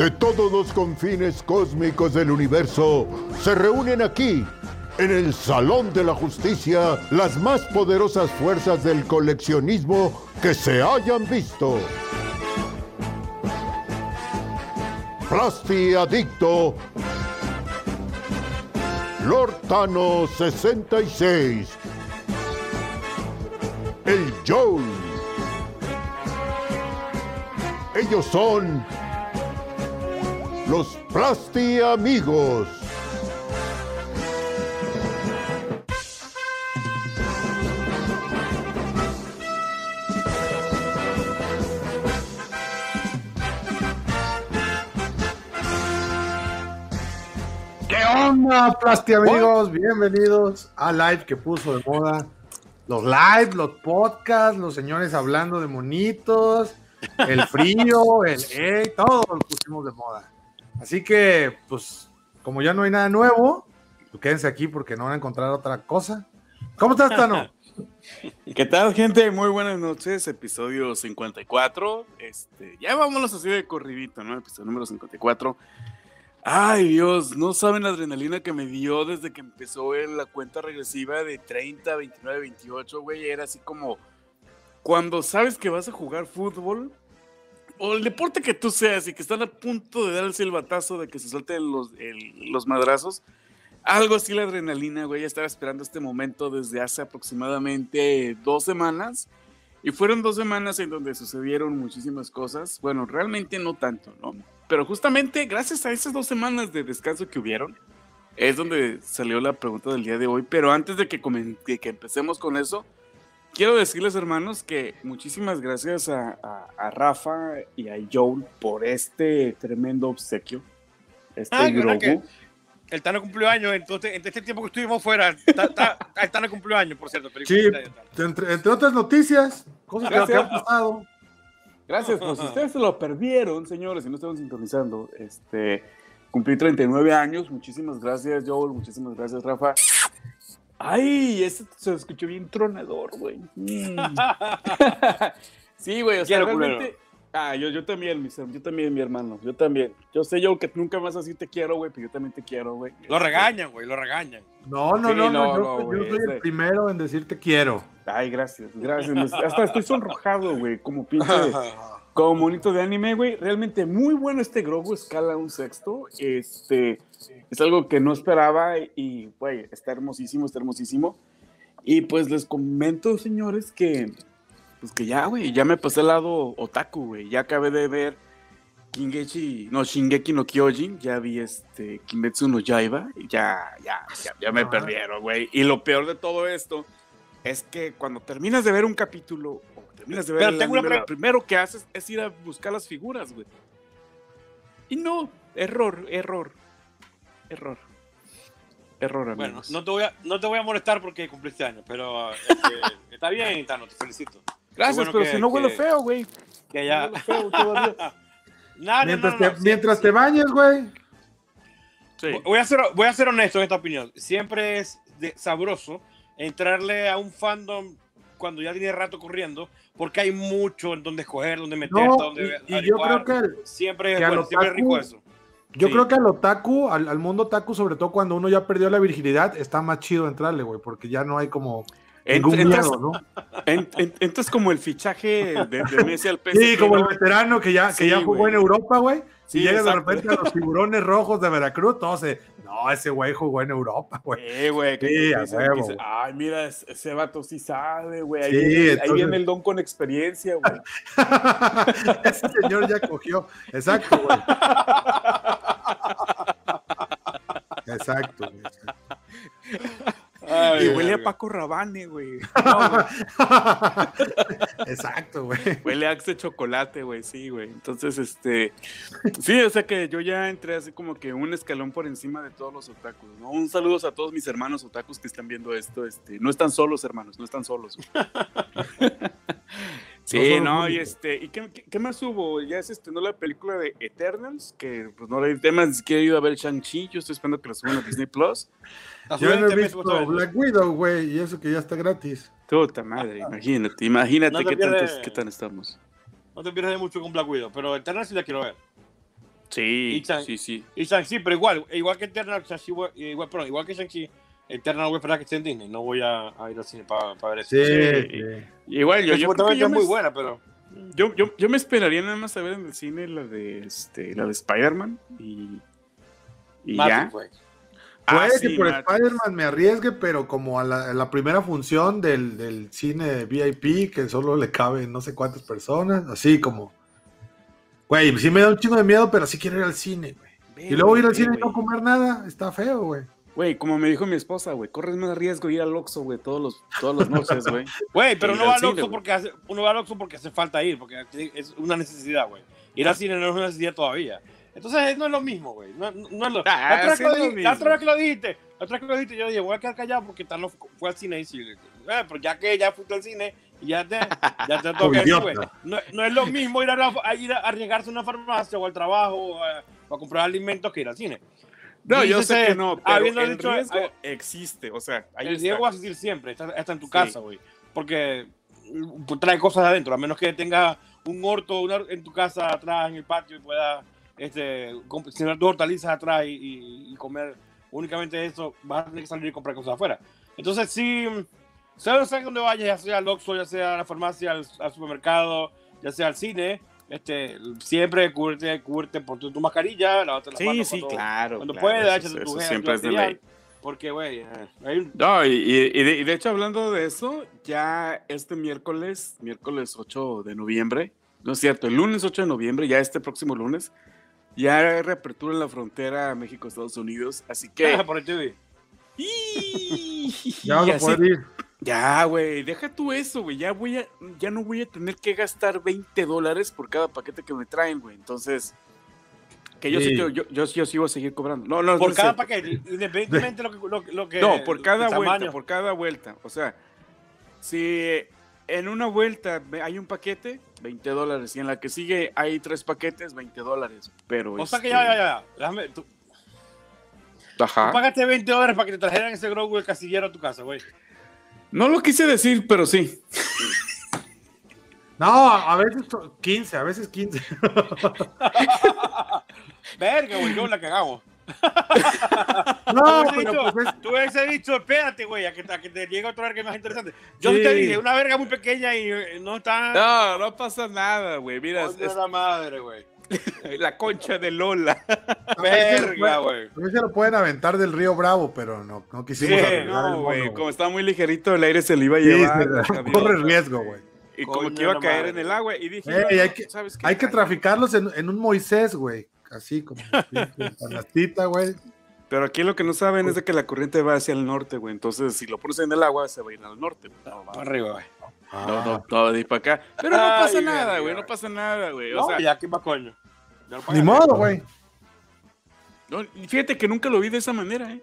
de todos los confines cósmicos del universo se reúnen aquí, en el Salón de la Justicia, las más poderosas fuerzas del coleccionismo que se hayan visto. Plasti Adicto, Lord Thanos 66, el Joel. Ellos son los Plasti Amigos. ¿Qué onda, Plasti amigos? Bienvenidos a Live que puso de moda los live, los podcasts, los señores hablando de monitos, el frío, el eh, todo lo pusimos de moda. Así que, pues, como ya no hay nada nuevo, pues quédense aquí porque no van a encontrar otra cosa. ¿Cómo estás, Tano? ¿Qué tal, gente? Muy buenas noches. Episodio 54. Este, ya vámonos así de corridito, ¿no? Episodio número 54. Ay, Dios, no saben la adrenalina que me dio desde que empezó la cuenta regresiva de 30, 29, 28, güey. Era así como cuando sabes que vas a jugar fútbol o el deporte que tú seas y que están a punto de dar el silbatazo de que se suelten los, los madrazos. Algo así la adrenalina, güey. Ya estaba esperando este momento desde hace aproximadamente dos semanas. Y fueron dos semanas en donde sucedieron muchísimas cosas. Bueno, realmente no tanto, ¿no? Pero justamente gracias a esas dos semanas de descanso que hubieron, es donde salió la pregunta del día de hoy. Pero antes de que, que empecemos con eso, quiero decirles, hermanos, que muchísimas gracias a, a- a Rafa y a Joel por este tremendo obsequio. Este Ah, ¿verdad Grogu. El Tano cumplió años, entonces, en este tiempo que estuvimos fuera, ta- ta- el Tano cumplió años, por cierto. Sí, entre, entre otras noticias, cosas que, que Gracias. han pasado. Gracias, pues si ustedes se lo perdieron, señores, y no estaban sintonizando, este, cumplí 39 años, muchísimas gracias, Joel, muchísimas gracias, Rafa. Ay, ese se escuchó bien tronador, güey. Mm. sí, güey, o sea, Quiero, realmente... culero. Ah, yo, yo también, mi, yo también, mi hermano, yo también. Yo sé, yo que nunca más así te quiero, güey, pero yo también te quiero, güey. Lo regañan, güey, lo regañan. No, no, Sí, no, no, no, yo, no, yo soy el primero en decir te quiero. Ay, gracias, gracias. Hasta estoy sonrojado, güey, como pinche... Como monito de anime, güey, realmente muy bueno este Grogu, escala un sexto. Este es algo que no esperaba y, güey, está hermosísimo, está hermosísimo. Y pues les comento, señores, que pues que ya, güey, ya me pasé al lado otaku, güey. Ya acabé de ver Kingechi, no, Shingeki no Kyojin, ya vi este Kimetsu no Yaiba, y ya, ya, ya, ya me Ajá. perdieron, güey. Y lo peor de todo esto es que cuando terminas de ver un capítulo terminas de ver Pero el tengo una anime, pre- lo primero que haces es ir a buscar las figuras, güey. Y no, error, error, error. Error, amigos. Bueno, no te, voy a, no te voy a molestar porque cumpliste años, pero este, está bien, Tano, te felicito. Gracias, bueno pero que- si no huele que- feo, güey. Que No ya. huele feo todavía. No, no, mientras no, te, no, mientras sí. te bañes, güey. Sí. Voy a, ser, voy a ser honesto en esta opinión. Siempre es de- sabroso entrarle a un fandom cuando ya tiene rato corriendo, porque hay mucho en donde escoger, donde meter, No, donde y, y yo creo que el- siempre, que bueno, siempre es rico eso. Yo Sí. creo que al otaku, al, al mundo otaku, sobre todo cuando uno ya perdió la virginidad, está más chido entrarle, güey, porque ya no hay como Ent- entras, ¿no? en- en- entras como el fichaje de, de Messi al PSG. Sí, como el ¿no? veterano que ya, que Sí, ya jugó en Europa, güey. Sí, y llega de repente a los tiburones rojos de Veracruz, todos se, no, ese güey jugó en Europa, güey. Eh, güey. Sí, güey. Ay, mira, ese vato sí sabe, güey. Ahí, Sí, viene, ahí viene el don con experiencia, güey. ese señor ya cogió. Exacto, güey. Exacto, güey. Y huele a Paco Rabane, güey. Exacto, güey. Huele a Axe Chocolate, güey, sí, güey. Entonces, este. Sí, o sea que yo ya entré así como que un escalón por encima de todos los otakus, ¿no? Un saludo a todos mis hermanos otakus que están viendo esto. Este, no están solos, hermanos, no están solos. No sí, no, y este. ¿Y qué, qué- qué más hubo? Ya se estrenó la película de Eternals, que pues no le di temas, ni siquiera he ido a ver Shang-Chi. Yo estoy esperando que la suban a Disney Plus. Yo no he visto. Black Widow, güey, y eso que ya está gratis. Puta madre, imagínate, imagínate No qué, tantos, pierdes. qué tan estamos. No te pierdas de mucho con Black Widow, pero Eternal sí la quiero ver. Sí, sí, sí. Y Shang-Chi, pero igual, igual que Eternal, Shang-Chi, voy- igual, perdón, igual que Shang-Chi, Eternal voy a esperar que esté en Disney. No voy a, a ir al cine para ver eso. Sí, Sí. sí. Igual, yo, Que yo, creo que yo es muy buena, pero. yo, yo, yo me esperaría nada más a ver en el cine la de, este, la de Spider-Man y, y ya. Matrix, güey. Ah, Puede sí, que por. Spider-Man me arriesgue, pero como a la, a la primera función del, del cine VIP, que solo le caben no sé cuántas personas, así como. Güey, sí me da un chingo de miedo, pero sí quiero ir al cine, güey. Y luego ir al cine y güey. no comer nada, está feo, güey. Güey, como me dijo mi esposa, güey, corres más riesgo ir al Oxxo, güey, todos los, todas las noches, güey. Güey, pero no va al Oxxo porque hace, uno va al Oxxo porque hace falta ir, porque es una necesidad, güey. Ir al cine no es una necesidad todavía. Entonces no es lo mismo, güey. No, es lo, Ah, la, otra vez sí que lo es lo di- la otra mismo. vez que lo dijiste, la otra vez que lo dijiste, yo dije, voy a quedar callado porque tal no fu- fue al cine y sí, eh, pero ya que ya fuiste al cine y ya te, ya te toca decir, güey. No, no es lo mismo ir a, la- a ir a arriesgarse a una farmacia o al trabajo o a, o a comprar alimentos que ir al cine. No, yo sé que no, pero habiendo el dicho- riesgo existe, o sea, ahí el está. riesgo va a existir siempre, está, está en tu Sí. casa, güey. Porque mm, trae cosas adentro, a menos que tenga un orto una- en tu casa atrás, en el patio, y pueda este, sembrar tus hortalizas atrás y, y- y comer únicamente eso, vas a tener que salir y comprar cosas afuera. Entonces, sí, sé dónde vayas, ya sea al Oxxo, ya sea a la farmacia, al, al supermercado, ya sea al cine, este, siempre cúbrete, cúbrete por tu, tu mascarilla, las Sí, manos sí, cuando- claro. cuando claro, puedas, échate tu gel siempre es de ley. Porque, güey, eh, hay un- No, y, y- y de, y de hecho, hablando de eso, ya este miércoles, miércoles 8 de noviembre, no es cierto, el lunes 8 de noviembre, ya este próximo lunes, ya hay reapertura en la frontera México-Estados Unidos, así que... por el TV. Ya vas Y a poder ir. Ya, güey, deja tú eso, güey. Ya voy a, ya no voy a tener que gastar 20 dólares por cada paquete que me traen, güey. Entonces, que yo sí, Sí. yo, yo, yo sí voy a seguir cobrando. No, no, Por cada paquete, independientemente de lo que, lo, lo que. No, por cada el vuelta, tamaño. por cada vuelta. O sea, si en una vuelta hay un paquete, 20 dólares. Y en la que sigue hay tres paquetes, 20 dólares. Pero. O sea que este, ya, ya, ya. Déjame, tú, tú Ajá. pagaste 20 dólares para que te trajeran ese Grogu del casillero a tu casa, güey. No lo quise decir, pero sí. No, a veces to- 15, a veces 15. Verga, güey, no la cagamos. No, Tú hubiese pero dicho- pues es- Tú hubiese dicho, espérate, güey, a que, a que te llegue otra verga más interesante. Yo sí. Te dije, una verga muy pequeña y eh, no está. No, no pasa nada, güey. Mira, es la madre, güey. la concha de Lola. Verga, güey. a veces lo pueden aventar del río Bravo, pero no, no quisimos Sí, No, güey, como estaba muy ligerito, el aire se le iba a Sí, llevar. se- la gaviota, corre riesgo, güey. Y como que iba a caer madre. en el agua. Y dije, Ey, no, hay que- ¿sabes qué? Hay que traficarlos en, en un Moisés, güey. Así como pinche canastita, güey. Pero aquí lo que no saben es de que la corriente va hacia el norte, güey. Entonces, si lo pones en el agua, se va a ir al norte. No, va- Arriba, güey. No, no, no, de ahí para acá. Pero no Ay, pasa nada, güey. No pasa nada, güey. O No, sea, ya, ¿qué más coño? Ni modo, güey. no, fíjate que nunca lo vi de esa manera, ¿eh?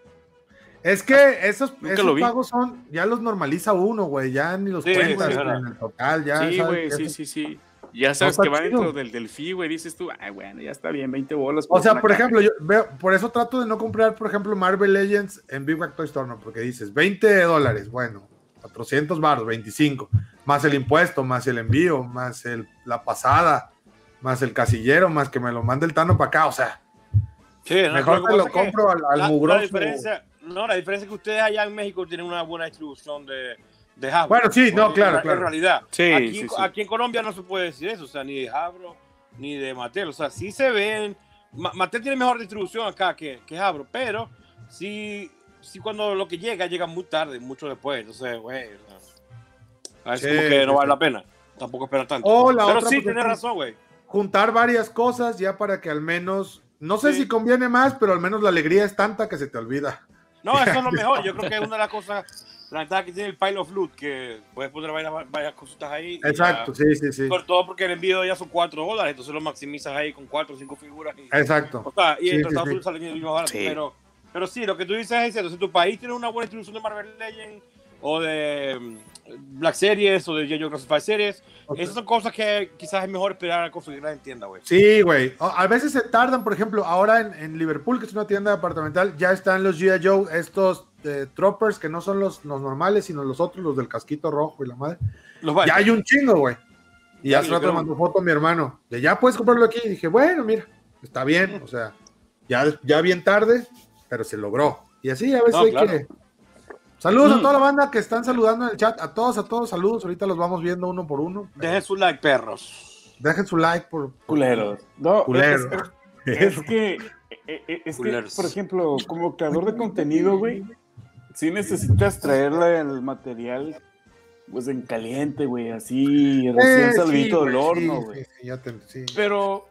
Es que esos, Nunca esos vi. pagos son, ya los normaliza uno, güey. Ya ni los Sí, cuentas sí, en el total, ya. sí, güey, sí, sí, sí. Ya sabes que va chido. dentro del, del fee, güey. Dices tú, ay, bueno, ya está bien, 20 bolas. O sea, por caja". ejemplo, yo veo, por eso trato de no comprar, por ejemplo, Marvel Legends en Big Mac Toy Store, ¿no? Porque dices, 20 dólares, bueno, 400 baros, 25, más el impuesto, más el envío, más el, la pasada, más el casillero, más que me lo mande el Tano para acá, o sea, Sí, no, mejor que lo que- compro al, al la, la mugroso. diferencia, no, la diferencia es que ustedes allá en México tienen una buena distribución de, de. Bueno, sí, no, En- claro, en, claro. realidad, Sí, aquí, sí, sí. aquí en Colombia no se puede decir eso, o sea, ni de Hasbro ni de Mattel, o sea, sí se ven. Ma- Mattel tiene mejor distribución acá que, que Hasbro, pero sí, sí cuando lo que llega, llega muy tarde, mucho después, entonces, güey, a veces Sí, como que no sí, vale sí. la pena, tampoco esperar tanto. La pero otra, sí, tienes es- razón, güey. Juntar varias cosas ya para que al menos, no sé Sí. si conviene más, pero al menos la alegría es tanta que se te olvida. No, eso es lo mejor. Yo creo que es una de las cosas, la ventaja que tiene el Pile of Loot, que puedes poner varias, varias cositas ahí. Exacto, ya- sí, sí, sí. Sobre todo porque el envío ya son 4 dólares, entonces lo maximizas ahí con 4 o 5 figuras. Y, Exacto. o sea, y Sí, entre sí, Estados sí. Unidos sale bien más barato. Sí. Pero, pero sí, lo que tú dices es cierto. Si tu país tiene una buena distribución de Marvel Legends o de Black Series o de J.J. Classified Series, Ok. esas son cosas que quizás es mejor esperar a conseguirlas en tienda, güey. Sí, güey. A veces se tardan, por ejemplo, ahora en, en Liverpool, que es una tienda departamental, ya están los G.I. Joe, estos eh, troppers que no son los, los normales, sino los otros, los del casquito rojo y la madre. Los Ya hay un chingo, güey. Y hace rato pero- mandó foto mi hermano. De ya puedes comprarlo aquí. Y dije, bueno, mira. está bien, o sea, ya, ya bien tarde, pero se logró. Y así a veces No, hay claro. que... Saludos a Mm. toda la banda que están saludando en el chat, a todos, a todos, saludos, ahorita los vamos viendo uno por uno. Dejen su like, perros. Dejen su like por... por- Culeros. No, Culero. es- Es que, eh, eh, es que, Culeros. por ejemplo, como creador de contenido, güey, sí necesitas traerle el material, pues en caliente, güey, así, Eh, recién sí, salvito del horno, güey. sí, sí, ya te- sí. Pero,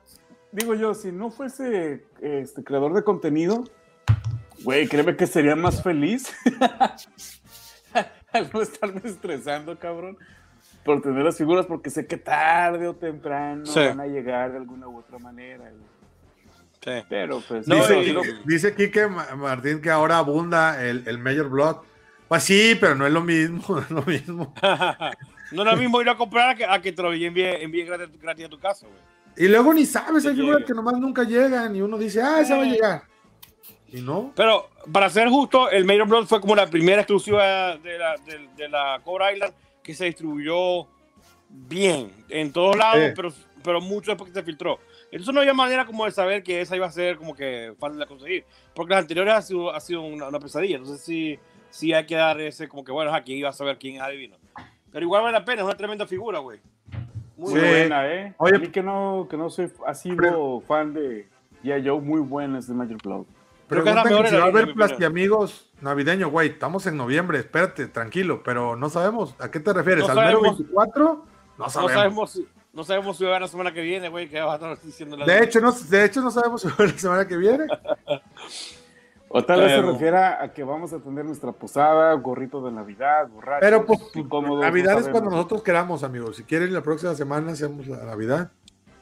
digo yo, si no fuese este creador de contenido, güey, créeme que sería más feliz al no estarme estresando, cabrón, por tener las figuras, porque sé que tarde o temprano Sí. van a llegar de alguna u otra manera, güey. Sí. Pero, pues, No, dice, dice Quique Ma- Martín que ahora abunda el, el Major Blood. Pues sí, pero no es lo mismo, no es lo mismo. no es lo mismo ir a comprar a que, a que te lo envíe, envíe gratis, gratis a tu casa, güey. Y luego ni sabes, hay Que figuras que nomás nunca llegan y uno dice, ah, esa va a llegar. Y no. Pero para ser justo, el Major Blood fue como la primera exclusiva de la, de, de la Cobra Island que se distribuyó bien en todos lados, Sí. pero, pero mucho después que se filtró. Entonces no había manera como de saber que esa iba a ser como que fácil de conseguir, porque las anteriores ha sido, ha sido una, una pesadilla. Entonces sí, sí hay que dar ese como que, bueno, aquí iba a saber quién adivino. Pero igual vale la pena, es una tremenda figura, güey. Muy Sí. buena. ¿eh? Oye, a mí que no, que no soy sido fan de G.I. Joe, muy buena es de Major Blow. Creo que mejor si va a haber plastiamigos navideño, güey. Estamos en noviembre, espérate, tranquilo, pero no sabemos. ¿A qué te refieres? No ¿Al mero sabemos. 24? No No sabemos. sabemos, si- no sabemos si va a haber la semana que viene, güey, que va a estar diciendo la De hecho, no, de hecho, no sabemos si va a haber la semana que viene. O tal vez se refiera a que vamos a tener nuestra posada, gorrito de Navidad, borrachos, Pero pues, incómodos, Navidad no es cuando sabemos. nosotros queramos, amigos. Si quieren, la próxima semana hacemos la Navidad.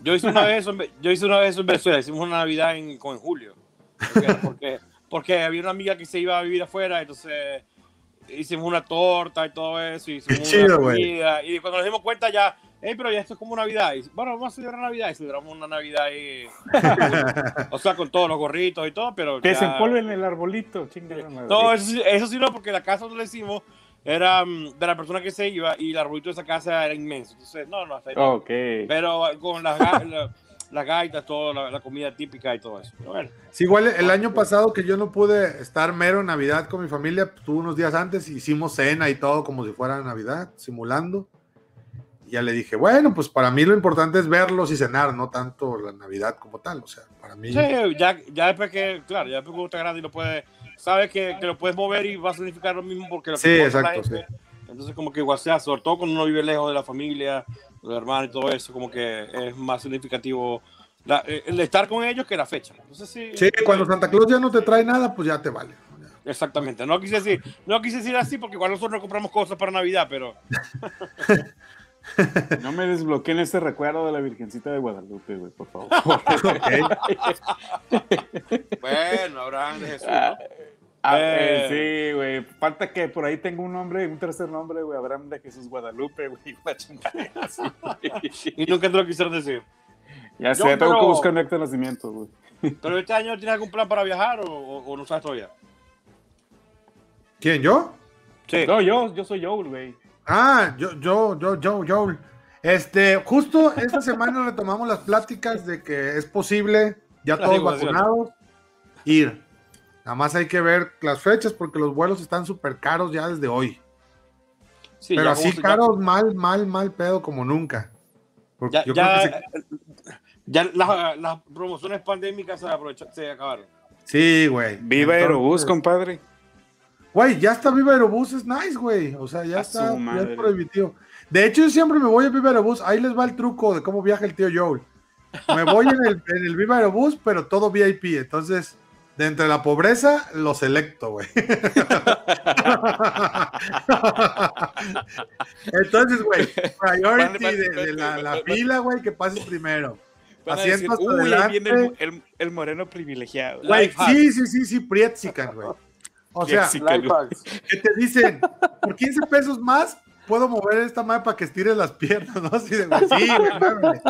Yo hice una vez, yo hice una vez en Venezuela, hicimos una Navidad en, con en julio. Porque, porque, porque había una amiga que se iba a vivir afuera, entonces hicimos una torta y todo eso, y hicimos Qué chido, una comida, y cuando nos dimos cuenta ya, hey, pero ya esto es como Navidad. Y, bueno, vamos a celebrar Navidad, y celebramos una Navidad ahí, o sea, con todos los gorritos y todo, pero Que ya- se empolven el arbolito, chingada madre. No, eso, sí- eso sí no, porque la casa donde le hicimos era mm, de la persona que se iba y el arbolito de esa casa era inmenso. Entonces, no, no, hasta ahí no. Pero con las, la- las gaitas, todo, la, la comida típica y todo eso. Pero bueno, Sí, igual el año pasado que yo no pude estar mero en Navidad con mi familia, pues, tuve unos días antes, hicimos cena y todo como si fuera Navidad, simulando. Y ya le dije, bueno, pues para mí lo importante es verlos y cenar, no tanto la Navidad como tal. O sea, para mí. sí, ya, ya después que, claro, ya después que usted grande y lo puede, sabes que, que lo puedes mover y va a significar lo mismo porque lo Sí, exacto, gente. Entonces, como que igual sea, sobre todo cuando uno vive lejos de la familia, los hermanos y todo eso, como que es más significativo la- el estar con ellos que la fecha. Entonces, sí. Sí, cuando Santa Claus ya no te trae nada, pues ya te vale. Exactamente, no quise decir, no quise decir así porque igual nosotros no compramos cosas para Navidad, pero No me desbloqueen ese recuerdo de la Virgencita de Guadalupe, güey, por favor. bueno, Abraham de Jesús. ¿no? Ah, Eh. eh, sí, güey. Falta que por ahí tenga un nombre, un tercer nombre, güey. Abraham de Jesús Guadalupe, güey. Una chingada así, güey. Y nunca te lo quisieron decir. Ya Yo, sé, tengo pero- que buscar un acta de nacimiento, güey. Pero este año tienes algún plan para viajar o, o- o no sabes todavía. ¿Quién, yo? Sí. No, yo, yo soy Joel, güey. Ah, yo, yo, yo, yo, yo. Este, justo esta semana retomamos las pláticas de que es posible, ya todos vacunados, ir. Nada más hay que ver las fechas porque los vuelos están súper caros ya desde hoy. Sí, Pero ya así ya- caros, mal, mal, mal pedo como nunca. Porque Ya, yo ya, creo que se- ya las, las promociones pandémicas se, se acabaron. sí, güey. Viva Entonces, Aerobús, compadre. Güey, ya está Viva Aerobús, es nice, güey. O sea, ya A está, ya es prohibitivo. De hecho, yo siempre me voy a Viva Aerobús. Ahí les va el truco de cómo viaja el tío Joel. Me voy en el, en el Viva Aerobús, pero todo VIP. Entonces, de entre la pobreza, lo selecto, güey. Entonces, güey, priority de, de la, la fila, güey, que pases primero. Van a decir, Asientos uy, ahí viene el, adelante. el- el moreno privilegiado. Güey, sí, sí, sí, sí, Prietzican, güey. O sea, que te dicen, por 15 pesos más, puedo mover esta madre para que estires las piernas, ¿no? Así de, güey, sí, güey, muévele.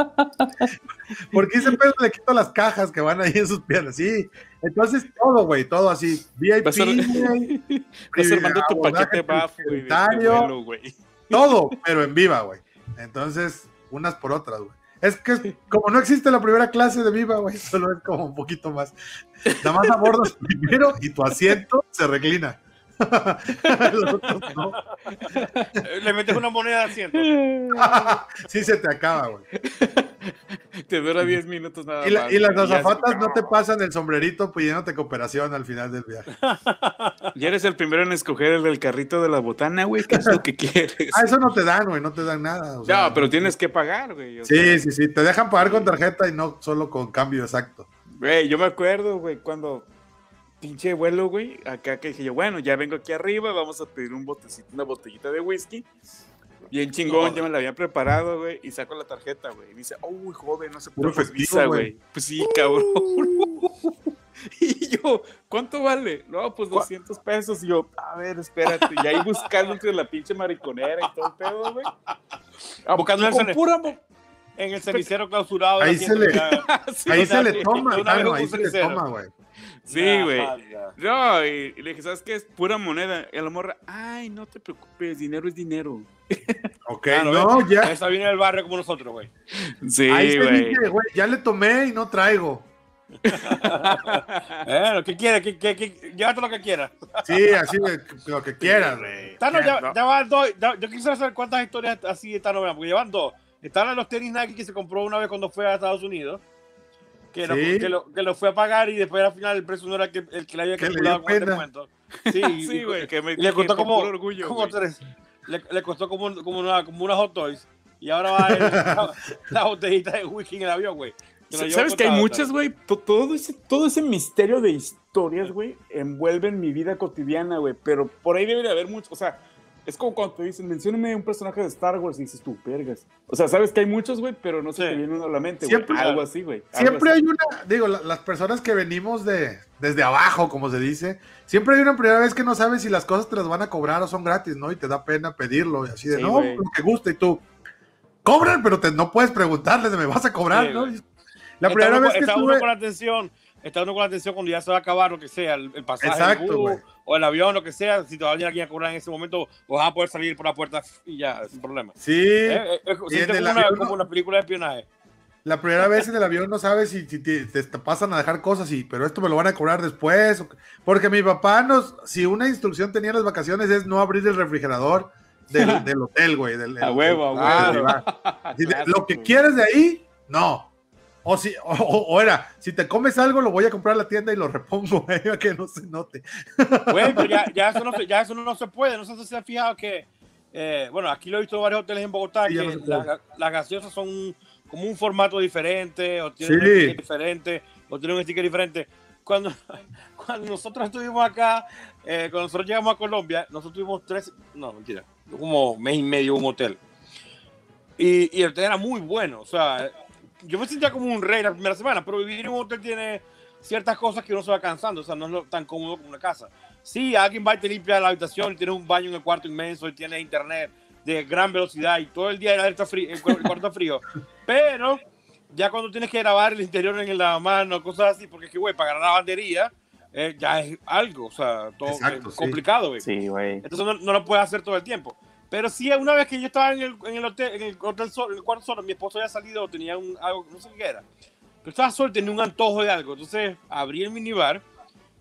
Por 15 pesos le quito las cajas que van ahí en sus piernas, sí. Entonces, todo, güey, todo así. VIP, güey, armando tu paquete buff, güey, güey. todo, pero en viva, güey. Entonces, unas por otras, güey. Es que como no existe la primera clase de Viva, güey, solo es como un poquito más. Nada más abordas primero y tu asiento se reclina. Los otros no. Le metes una moneda de asiento. sí se te acaba, güey. Te dura 10 minutos nada Y, la- más. y las azafatas no te pasan el sombrerito pidiéndote cooperación al final del viaje. Ya eres el primero en escoger el del carrito de la botana, güey. ¿Qué es lo que quieres? Ah, eso no te dan, güey, no te dan nada. o sea, No, pero tienes que pagar, güey. o Sí, sea, sí, sí, te dejan pagar con tarjeta y no solo con cambio exacto. Güey, yo me acuerdo, güey, cuando pinche vuelo, güey, acá que dije yo, bueno, ya vengo aquí arriba, vamos a pedir un botecito, una botellita de whisky. Bien chingón, No. ya me la había preparado, güey, y saco la tarjeta, güey. Y dice, uy, joven, no se Puro puede visa, güey. Pues sí, cabrón. y yo, ¿cuánto vale? No, pues 200 pesos. Y yo, a ver, espérate. Y ahí buscando entre la pinche mariconera y todo el pedo, güey. Ah, Buscando el con pura En el cenicero clausurado. Ahí se le- Ahí se le toma, ahí se le toma, güey. Sí, güey. No, y, y le dije, ¿sabes qué? Es pura moneda. Y la morra, ay, no te preocupes, dinero es dinero. Ok, Claro, no, ya. Esa viene del barrio como nosotros, güey. Sí, Ahí se güey. dice, güey, ya le tomé y no traigo. Eh, ¿Qué quieres? ¿Qué, qué, qué? Llévate lo que quieras. Sí, así lo que quieras, güey. Tano, ya, ya van dos. ya- yo quisiera saber cuántas historias así de Tano, porque llevan dos. Están en los tenis Nike que se compró una vez cuando fue a Estados Unidos. Que, lo, que, lo, que lo fue a pagar y después al final el precio no era el que, el que le había Que le calculado con el descuento. Sí, Sí, güey, que me le costó como, orgullo, como tres. Le, le costó como, como, una, como una hot toys. Y ahora va a la, la botellita de whisky en el avión, güey. Que ¿Sabes que hay muchas, güey? To- Todo ese, todo ese misterio de historias, güey, envuelven mi vida cotidiana, güey. Pero por ahí debe de haber mucho. O sea, es como cuando te dicen, mencióname un personaje de Star Wars y dices tú, vergas. O sea, sabes que hay muchos, güey, pero no se Sí. te viene uno a la mente, güey. Algo así, güey. Siempre así. hay una, digo, la- las personas que venimos de desde abajo, como se dice, siempre hay una primera vez que no sabes si las cosas te las van a cobrar o son gratis, ¿no? Y te da pena pedirlo, y así de, Sí, no, lo que gusta, y tú, cobran, pero te, no puedes preguntarles, ¿me vas a cobrar, Sí, no? La primera vez que estuve, con atención, está uno con la atención cuando ya se va a acabar lo que sea, el, el pasaje Exacto, bus, güey. o el avión, lo que sea, si te va a venir alguien a cobrar en ese momento, pues vas a poder salir por la puerta y ya, sin problema. sí, Eh, eh, es- en el como, una, como una película de espionaje. la primera vez en el avión no sabes si, si te, te- pasan a dejar cosas, y, pero esto me lo van a cobrar después, porque mi papá nos, si una instrucción tenía en las vacaciones es no abrir el refrigerador del, del hotel, güey. Del, A el- huevo, a el- huevo. ah, Clásico, lo que quieres de ahí, no. O, si, o, era, si te comes algo, lo voy a comprar a la tienda y lo repongo, para que no se note. Güey, pero ya, ya, eso no se, ya eso no se puede. No sé si se han fijado que, eh, bueno, aquí lo he visto en varios hoteles en Bogotá, Sí, que no la- las gaseosas son como un formato diferente, o tienen Sí. un sticker diferente, o tienen un sticker diferente. Cuando, cuando nosotros estuvimos acá, eh, cuando nosotros llegamos a Colombia, nosotros tuvimos tres, no, mentira, como mes y medio un hotel. Y, y el hotel era muy bueno, o sea, yo me sentía como un rey la primera semana, pero vivir en un hotel tiene ciertas cosas que uno se va cansando, o sea, no es tan cómodo como una casa. Sí, alguien va y te limpia la habitación, y tienes un baño en el cuarto inmenso, y tienes internet de gran velocidad, y todo el día el, frío, el, cuar- el cuarto frío. Pero ya cuando tienes que grabar el interior en la mano, cosas así, porque es que, güey, pagar la lavandería eh, ya es algo, o sea, todo Exacto, sí. complicado, güey. Sí, güey. Entonces no, no lo puedes hacer todo el tiempo. Pero sí, una vez que yo estaba en el, en el hotel, en el hotel solo, en el cuarto solo, mi esposo había salido, tenía un, algo, no sé qué era. Pero estaba solo, tenía un antojo de algo. Entonces abrí el minibar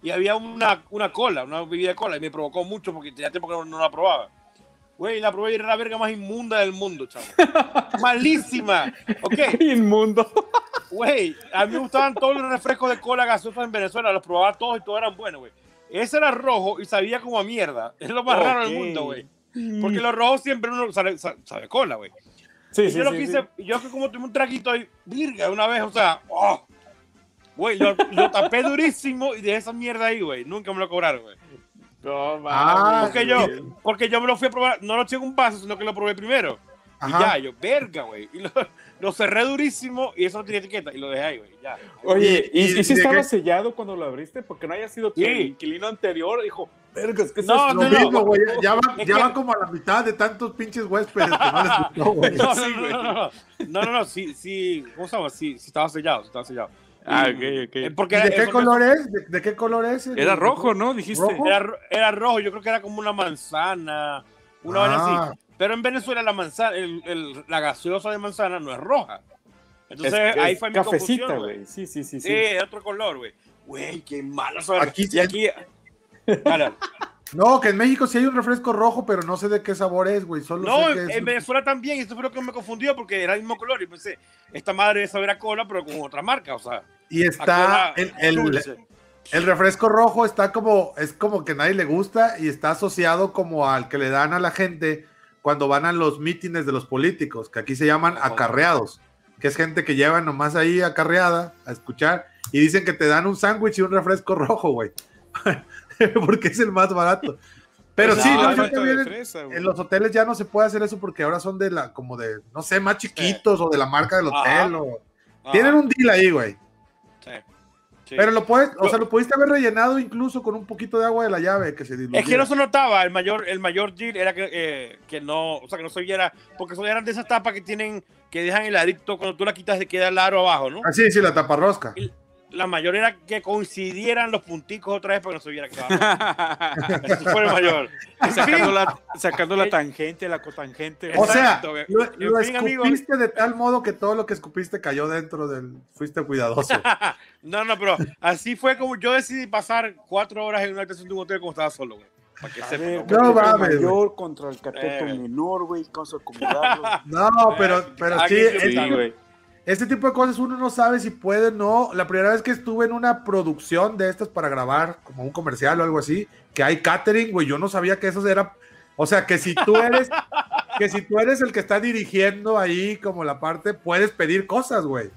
y había una, una cola, una bebida de cola, y me provocó mucho porque tenía tiempo que no, no la probaba. Güey, la probé y era la verga más inmunda del mundo, chavo. Malísima. Ok, Inmundo. güey, a mí me gustaban todos los refrescos de cola gaseosa en Venezuela, los probaba todos y todos eran buenos, güey. Ese era rojo y sabía como a mierda. Es lo más raro del mundo, güey. Porque los rojos siempre uno sabe, cola, güey. Sí, Y sí, yo lo sí, quise, y yo que como tuve un traguito ahí, virga, una vez, o sea, oh, güey, lo, lo tapé durísimo y de esa mierda ahí, güey. Nunca me lo cobraron, güey. No, Ah, mames, Porque yo, porque yo me lo fui a probar, no lo eché un vaso, sino que lo probé primero. Y Ajá. ya, yo, verga, güey. Y lo, lo cerré durísimo y eso no tenía etiqueta y lo dejé ahí, güey. Ya. Oye, ¿y, ¿Y- y, y si estaba qué? sellado cuando lo abriste? Porque no haya sido que Sí. el inquilino anterior dijo, vergas, ¿qué es No, esto?" Lo no, mismo, güey, ya, ya van, Es ya que- van como a la mitad de tantos pinches huéspedes que no les gustó, güey. No, no, Sí, no, no, no, no, no, no, no, sí, sí, ¿cómo se llama? Sí, sí estaba sellado, sí estaba sellado. Ah, ok, ok. eh, ¿Y Porque de qué color es? ¿De, de qué color es? Era rojo, ¿no? Dijiste. ¿Rojo? Era, era rojo, yo creo que era como una manzana, una vaina Ah. así. Pero en Venezuela la manzana, el- el- la gaseosa de manzana no es roja. Entonces Es- ahí es fue mi cafecita, confusión, güey. Sí, sí, sí, Sí, sí. de otro color, güey. Güey, qué malo son. Aquí y aquí. No, que en México sí hay un refresco rojo, pero no sé de qué sabor es, güey. Solo No, sé que es en Venezuela también, eso fue lo que me confundió porque era el mismo color y pensé, esta madre debe saber a cola, pero con otra marca, o sea, Y está el, el- dulce. el refresco rojo está como, es como que nadie le gusta y está asociado como al que le dan a la gente cuando van a los mítines de los políticos, que aquí se llaman acarreados, que es gente que lleva nomás ahí acarreada a escuchar y dicen que te dan un sándwich y un refresco rojo, güey, porque es el más barato. Pero Pues sí, no, fresa, en los hoteles ya no se puede hacer eso porque ahora son de la, como de, no sé, más chiquitos o de la marca del Ajá. hotel. o- Ajá, Tienen un deal ahí, güey. sí, sí. Pero lo puedes, o sea, lo pudiste haber rellenado incluso con un poquito de agua de la llave que se diluyera. Es que no se notaba, el mayor, el mayor deal era que, eh, que no, o sea, que no se viera, porque son eran de esas tapas que tienen, que dejan el adicto, cuando tú la quitas de queda el aro abajo, ¿no? Ah, sí, sí, la taparrosca. La mayor era que coincidieran los punticos otra vez para que no se viera estaba. Eso fue el mayor. sacando, la, sacando la tangente, la cotangente. O sea, Exacto, güey. lo, fin, escupiste de tal modo que todo lo que escupiste cayó dentro del... Fuiste cuidadoso. No, no, pero así fue como yo decidí pasar cuatro horas en una habitación de un hotel como estaba solo, güey. Para que A sepan. ver, ¿no? Cateto mames, mayor contra el cateto Eh. menor, güey. Vamos a acomodarlo. No, pero, pero Aquí sí, sí, Sí, güey. Este tipo de cosas uno no sabe si puede o no. La primera vez que estuve en una producción de estas para grabar, como un comercial o algo así, que hay catering, güey, yo no sabía que eso era... O sea, que si tú eres... que si tú eres el que está dirigiendo ahí como la parte, puedes pedir cosas, güey.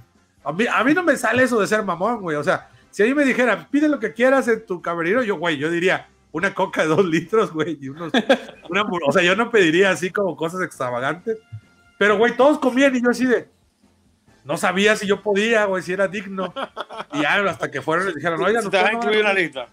A mí, a mí no me sale eso de ser mamón, güey. O sea, si a mí me dijeran, pide lo que quieras en tu camerino, yo, güey, yo diría una coca de dos litros, güey, y unos, una o sea, yo no pediría así como cosas extravagantes. Pero, güey, todos comían y yo así de, no sabía si yo podía, güey, si era digno. Y ya, hasta que fueron y dijeron, oigan, no incluir van una lista.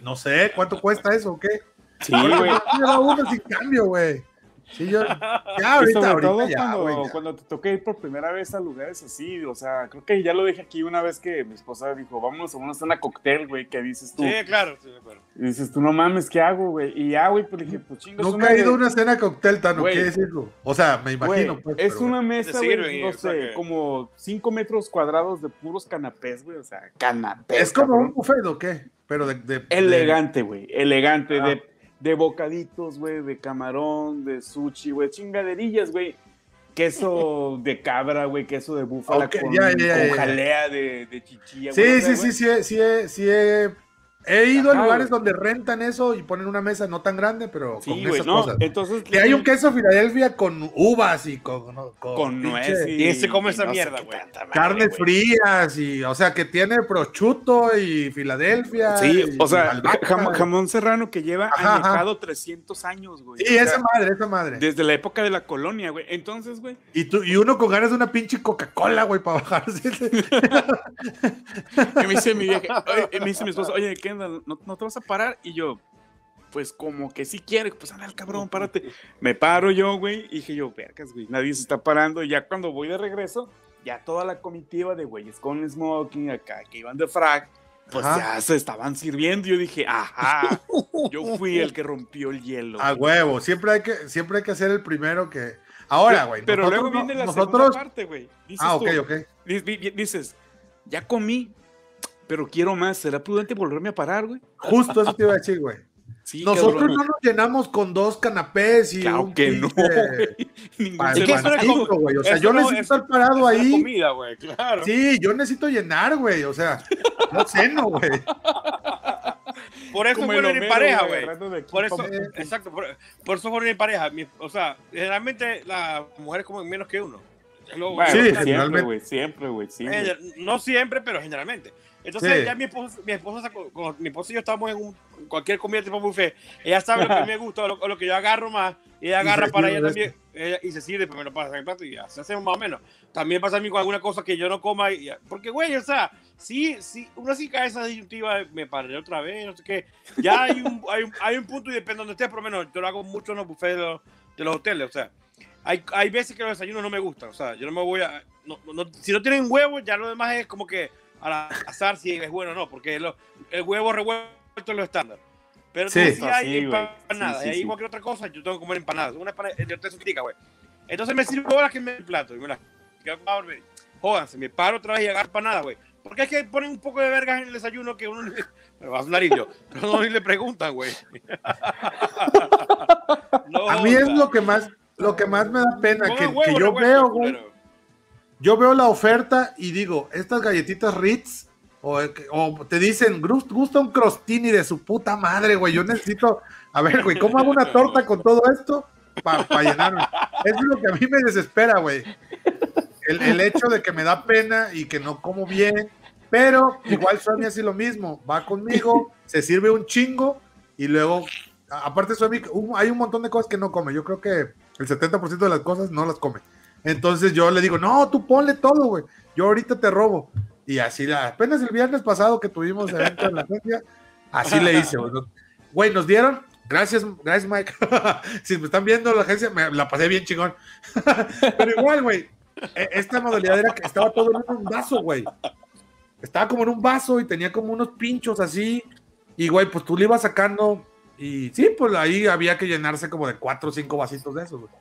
no sé, ¿cuánto cuesta eso o qué? Sí, güey. Daba uno sin cambio, güey. Sí, yo, ya ahorita, sobre todo ahorita ya, cuando, güey. ya. cuando te toca ir por primera vez a lugares así, o sea, creo que ya lo dije aquí una vez que mi esposa dijo, vámonos a una cena cóctel, güey, que dices tú, Sí, claro, sí, de acuerdo. y dices tú, no mames, ¿qué hago, güey? Y ya, güey, pues dije, pues chingas, Nunca he ido a una cena cóctel, Tano. ¿qué decirlo? O sea, me Güey, imagino, pues. es pero, una mesa, güey, no o sea, sé, que- como 5 metros cuadrados de puros canapés, güey, o sea, canapés. ¿Es como cabrón. un buffet o qué? Pero de. de- de- Elegante, güey, elegante, Ah. de, de bocaditos, güey, de camarón, de sushi, güey, chingaderillas, güey. Queso de cabra, güey, queso de búfala con, ya, ya, ya, con ya. jalea de, de chichilla, Sí, sí, sí, sí, he- sí, he- sí, he, he ido a lugares güey. donde rentan eso y ponen una mesa no tan grande, pero con Sí, güey, esas no, cosas. entonces... Que hay un queso Filadelfia con uvas y con, no, con, Con nuez y... ¿Quién se come esa no mierda, qué güey? madre, Carnes güey. frías y, o sea, que tiene prosciutto y Filadelfia. Sí, y o sea, jamón, jamón serrano que lleva Ajá, añejado 300 años, güey. Sí, O sea, esa madre, esa madre. Desde la época de la colonia, güey. Entonces, güey, Y, tú, y uno con ganas de una pinche Coca-Cola, güey, para bajarse. que me dice mi vieja, oye, me dice mi esposa, oye, Kendall, ¿no, no te vas a parar? Y yo, pues como que sí quiere, pues anda, cabrón, párate. Me paro yo, güey, y dije yo, vergas, güey, nadie se está parando. Y ya cuando voy de regreso, ya toda la comitiva de güeyes con smoking acá, que iban de frag, pues Ajá. ya se estaban sirviendo. Yo dije, ajá, yo fui el que rompió el hielo. A güey. huevo, siempre hay que, siempre hay que ser el primero que. Ahora, güey. Pero nosotros luego no- viene la nosotros. segunda parte, güey. Dices Ah, ok, tú, ok. di- di- Dices, ya comí, pero quiero más. ¿Será prudente volverme a parar, güey? Justo eso te iba a decir, güey. Sí, Nosotros cabrón. no nos llenamos con dos canapés y Claro un que no. Ningún güey. O sea, yo no- necesito eso- estar parado ahí. comida, güey, claro. Sí, yo necesito llenar, güey. O sea, no ceno, güey. Por eso fueron en pareja, güey, Por eso, Eh, exacto, por, por eso fueron en pareja. Mi- o sea, generalmente las mujeres comen menos que uno. Lo- Bueno, Sí, siempre, generalmente. güey, siempre, güey, sí, güey. Eh, no siempre, pero generalmente. Entonces Sí. ya mi esposa, mi esposa como mi esposa y yo estamos en un- cualquier comida tipo buffet, ella sabe lo que me gusta lo, lo que yo agarro más, y ella Y agarra se para ella también, ella- y se sirve, pero me lo pasa en el plato y ya, se hace más o menos. También pasa a mí con alguna cosa que yo no coma, y ya. porque güey, o sea, sí, sí, uno sí cae esa disyuntiva, me paré otra vez, no sé qué, ya hay un, hay un, hay un punto y depende de donde estés, por lo menos yo lo hago mucho en los buffets de los, de los hoteles, o sea, hay, hay veces que los desayunos no me gustan, o sea, yo no me voy a, no- no- si no tienen huevos, ya lo demás es como que al azar si es bueno o no, porque lo- el huevo revuelto es lo estándar. Pero Sí. hay sí, güey. empanadas, Sí, sí, y ahí sí. cualquier otra cosa, yo tengo que comer empanadas. Una empanada, hotel se critica, güey. Entonces me sirvo las que me el plato y me las jódanse, me paro otra vez y agarro para nada, güey. Porque es que ponen un poco de vergas en el desayuno que uno me va a sonar yo, pero no ni le preguntan, güey. No, A mí es lo que más, lo que más me da pena, que, huevo, que yo huevo, veo, güey. Yo veo la oferta y digo, estas galletitas Ritz, o, o te dicen, "Gus- gusta un crostini de su puta madre, güey. Yo necesito, a ver, güey, ¿cómo hago una torta con todo esto? Para llenarme. Eso es lo que a mí me desespera, güey. El, el hecho de que me da pena y que no como bien, pero igual Suami hace lo mismo. Va conmigo, se sirve un chingo y luego, aparte Suami, hay un montón de cosas que no come. Yo creo que el 70% de las cosas no las come. Entonces yo le digo, no, tú ponle todo, güey. Yo ahorita te robo. Y así, apenas el viernes pasado que tuvimos evento en la agencia, así le hice, güey. Güey, nos dieron, gracias, gracias Mike. si me están viendo la agencia, me la pasé bien chingón. Pero igual, güey, e- esta modalidad era que estaba todo en un vaso, güey. Estaba como en un vaso y tenía como unos pinchos así. Y, güey, pues tú le ibas sacando. Y sí, pues ahí había que llenarse como de cuatro o cinco vasitos de esos, güey.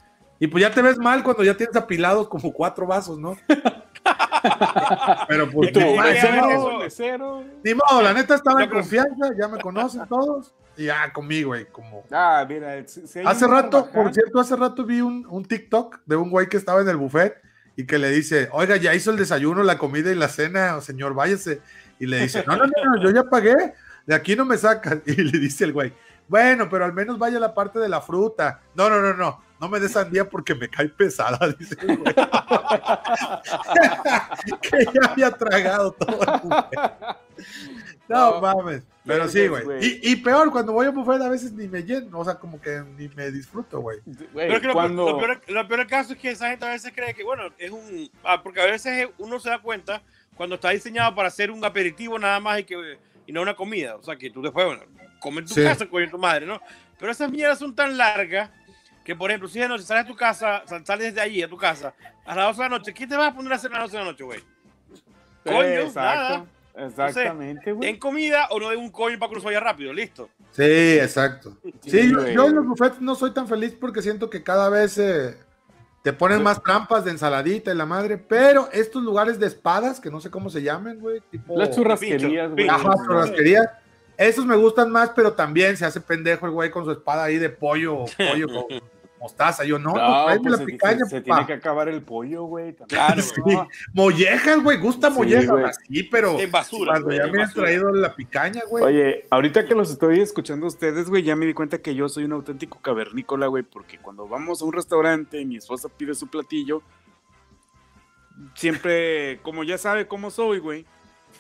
Y pues ya te ves mal cuando ya tienes apilados como cuatro vasos, ¿no? Pero pues tú, mesero. ni modo, la neta estaba en confianza, ya me conocen todos. Y ya conmigo, güey, como. Ah, mira, si- Hace rato, por cierto, hace rato vi un, un TikTok de un güey que estaba en el buffet y que le dice, oiga, ya hizo el desayuno, la comida y la cena, señor, váyase. Y le dice, no, no, no, no, yo ya pagué, de aquí no me sacan. Y le dice el güey, bueno, pero al menos vaya la parte de la fruta. No, no, no, no, no me des sandía porque me cae pesada, dice el güey. que ya había tragado todo el buffet. No, No. mames. Pero sí, güey. Y, y peor, cuando voy a un buffet a veces ni me lleno, o sea, como que ni me disfruto, güey. Pero es que lo, cuando... lo peor, lo peor del caso es que esa gente a veces cree que, bueno, es un. ah, porque a veces uno se da cuenta cuando está diseñado para hacer un aperitivo nada más y, que, y no una comida. O sea, que tú después, bueno, comes en tu Sí. casa, comes tu madre, ¿no? Pero esas mierdas son tan largas que, por ejemplo, si de noche sales a tu casa, sal- sales desde allí a tu casa a las 12 de la noche, ¿qué te vas a poner a hacer a las 12 de la noche, güey? Coño, Exacto, exactamente, güey. ¿En comida o no de un coño para se vaya rápido? Listo. Sí, exacto. Sí, Sí, yo, yo en los buffets no soy tan feliz porque siento que cada vez eh, te ponen más trampas de ensaladita y la madre, pero estos lugares de espadas, que no sé cómo se llaman, güey, tipo... Las churrasquerías, güey. Ajá, churrasquerías. Esos me gustan más, pero también se hace pendejo el güey con su espada ahí de pollo, pollo con mostaza. Yo no, tráeme pues la se, picaña, se- se tiene que acabar el pollo, güey. también. Claro, Sí. No, Mollejas, güey, gusta Sí, mollejas, güey. así, pero En basura. cuando güey, ya en me han traído la picaña, güey. Oye, ahorita que los estoy escuchando a ustedes, güey, ya me di cuenta que yo soy un auténtico cavernícola, güey, porque cuando vamos a un restaurante y mi esposa pide su platillo, siempre, como ya sabe cómo soy, güey,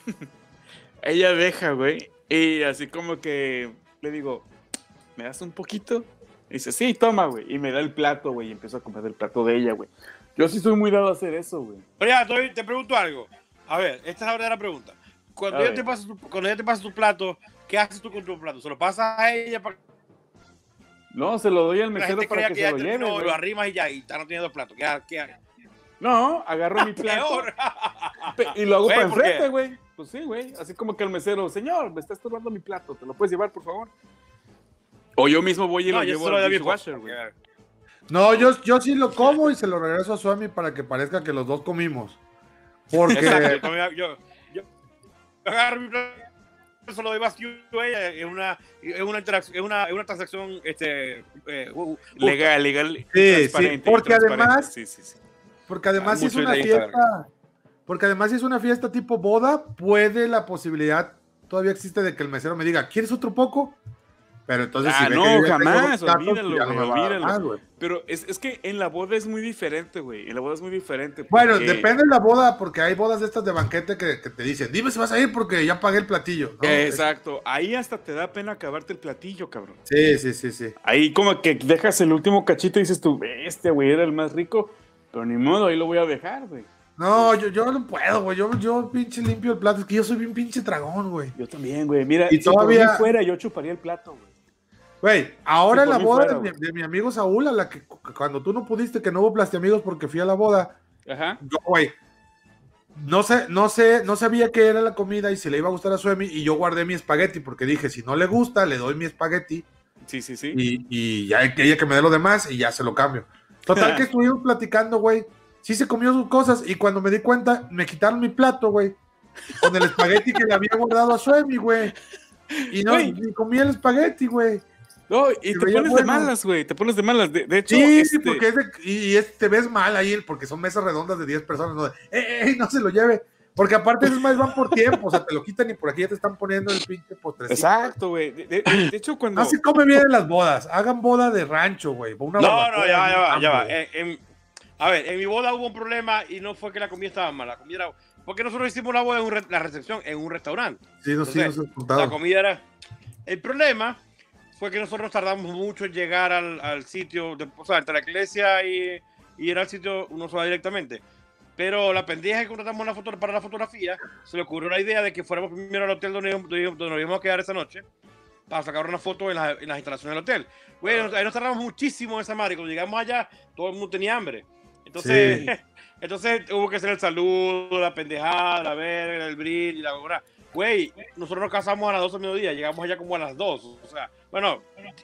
ella deja, güey, y así como que le digo, ¿me das un poquito? Y dice, sí, toma, güey, y me da el plato, güey, y empiezo a comer el plato de ella, güey. Yo sí soy muy dado a hacer eso, güey. Pero ya, te, te pregunto algo. A ver, esta es la verdadera pregunta. Cuando ella, te pasa tu, cuando ella te pasa tu plato, ¿qué haces tú con tu plato? ¿Se lo pasas a ella para No, se lo doy al mesero para que, que, se ya lo lleve, lo arrimas y ya, y está no teniendo plato? ¿Qué, qué haces? No, agarro mi plato. Y lo hago para enfrente, güey. Pues sí, güey. Así como que el mesero, señor, me está estorbando mi plato, ¿te lo puedes llevar, por favor? O yo mismo voy y no, lo llevo al dishwasher, güey. No, yo, yo sí lo como y se lo regreso a Suami para que parezca que los dos comimos. Porque Exacto, yo, yo, yo, yo agarro mi plato, se lo doy a ella, es una, es una, interacción, es una, es una transacción este, eh, Legal, legal. Sí, transparente, sí, porque además- Sí, sí, sí. Porque además si es una fiesta, porque además si es una fiesta tipo boda, puede la posibilidad, todavía existe de que el mesero me diga, ¿quieres otro poco? Pero entonces Ah, si no, jamás, olvídalo, pues no güey, olvídalo. más, güey. Pero es, es que en la boda es muy diferente, güey. En la boda es muy diferente. Bueno, depende de la boda, porque hay bodas de estas de banquete que, que te dicen, dime si vas a ir porque ya pagué el platillo. ¿no? Exacto. Ahí hasta te da pena acabarte el platillo, cabrón. Sí, sí, sí, sí. Ahí como que dejas el último cachito y dices tú, este güey era el más rico. Pero ni modo, ahí lo voy a dejar, güey. No, yo, yo no puedo, güey. Yo, yo pinche limpio el plato. Es que yo soy bien pinche dragón, güey. Yo también, güey. Mira, Y si por todavía- mí fuera, yo chuparía el plato, güey. Güey, ahora en la boda fuera, de, mi, güey. de mi amigo Saúl, a la que cu- cuando tú no pudiste, que no hubo plastiamigos porque fui a la boda, Ajá. yo, güey, no sé, no sé, no sabía qué era la comida y si le iba a gustar a Suemi y yo guardé mi espagueti porque dije, si no le gusta, le doy mi espagueti Sí, sí, sí. y, y ya que ella que me dé lo demás y ya se lo cambio. Total que estuvimos platicando, güey, sí se comió sus cosas y cuando me di cuenta, me quitaron mi plato, güey, con el espagueti que le había guardado a Suemi, güey. Y no, Güey. ni comí el espagueti, güey. No, y te pones de bueno. malas, güey. Te pones de malas. De, de hecho, Sí, este, sí, porque es de- y, y es- te ves mal ahí, porque son mesas redondas de 10 personas. No, de, "Eh, eh, no se lo lleve. Porque aparte esos más van por tiempo, o sea, te lo quitan y por aquí ya te están poniendo el pinche postrecito. Exacto, güey. De, de- de hecho, cuando. No se come bien en las bodas. Hagan boda de rancho, güey. No, no, ya, en ya va, ya va. En- en- a ver, en mi boda hubo un problema y no fue que la comida estaba mala. La comida era. Porque nosotros hicimos la boda en un re- la recepción en un restaurante. Sí, no, sí, entonces, nos has contado. La comida era. El problema fue que nosotros tardamos mucho en llegar al, al sitio, de, o sea, entre la iglesia y, y ir al sitio, uno se va directamente. Pero la pendeja que contratamos la foto, para la fotografía, se le ocurrió la idea de que fuéramos primero al hotel donde, donde nos íbamos a quedar esa noche para sacar una foto en, la- en las instalaciones del hotel. Güey, nos- ahí nos tardamos muchísimo en esa madre. Cuando llegamos allá, todo el mundo tenía hambre. Entonces, Sí. entonces hubo que hacer el saludo, la pendejada, la verga, el brillo y la hora. Güey, nosotros nos casamos a las 12 del mediodía, llegamos allá como a las 2. O sea, bueno,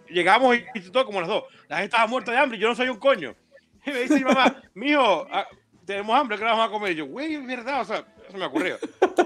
llegamos y todo como a las 2. La gente estaba muerta de hambre y yo no soy un coño. Y me dice mi mamá, mijo, ah, tenemos hambre, ¿qué vamos a comer? Y yo, güey, es verdad, o sea, eso me ocurrió.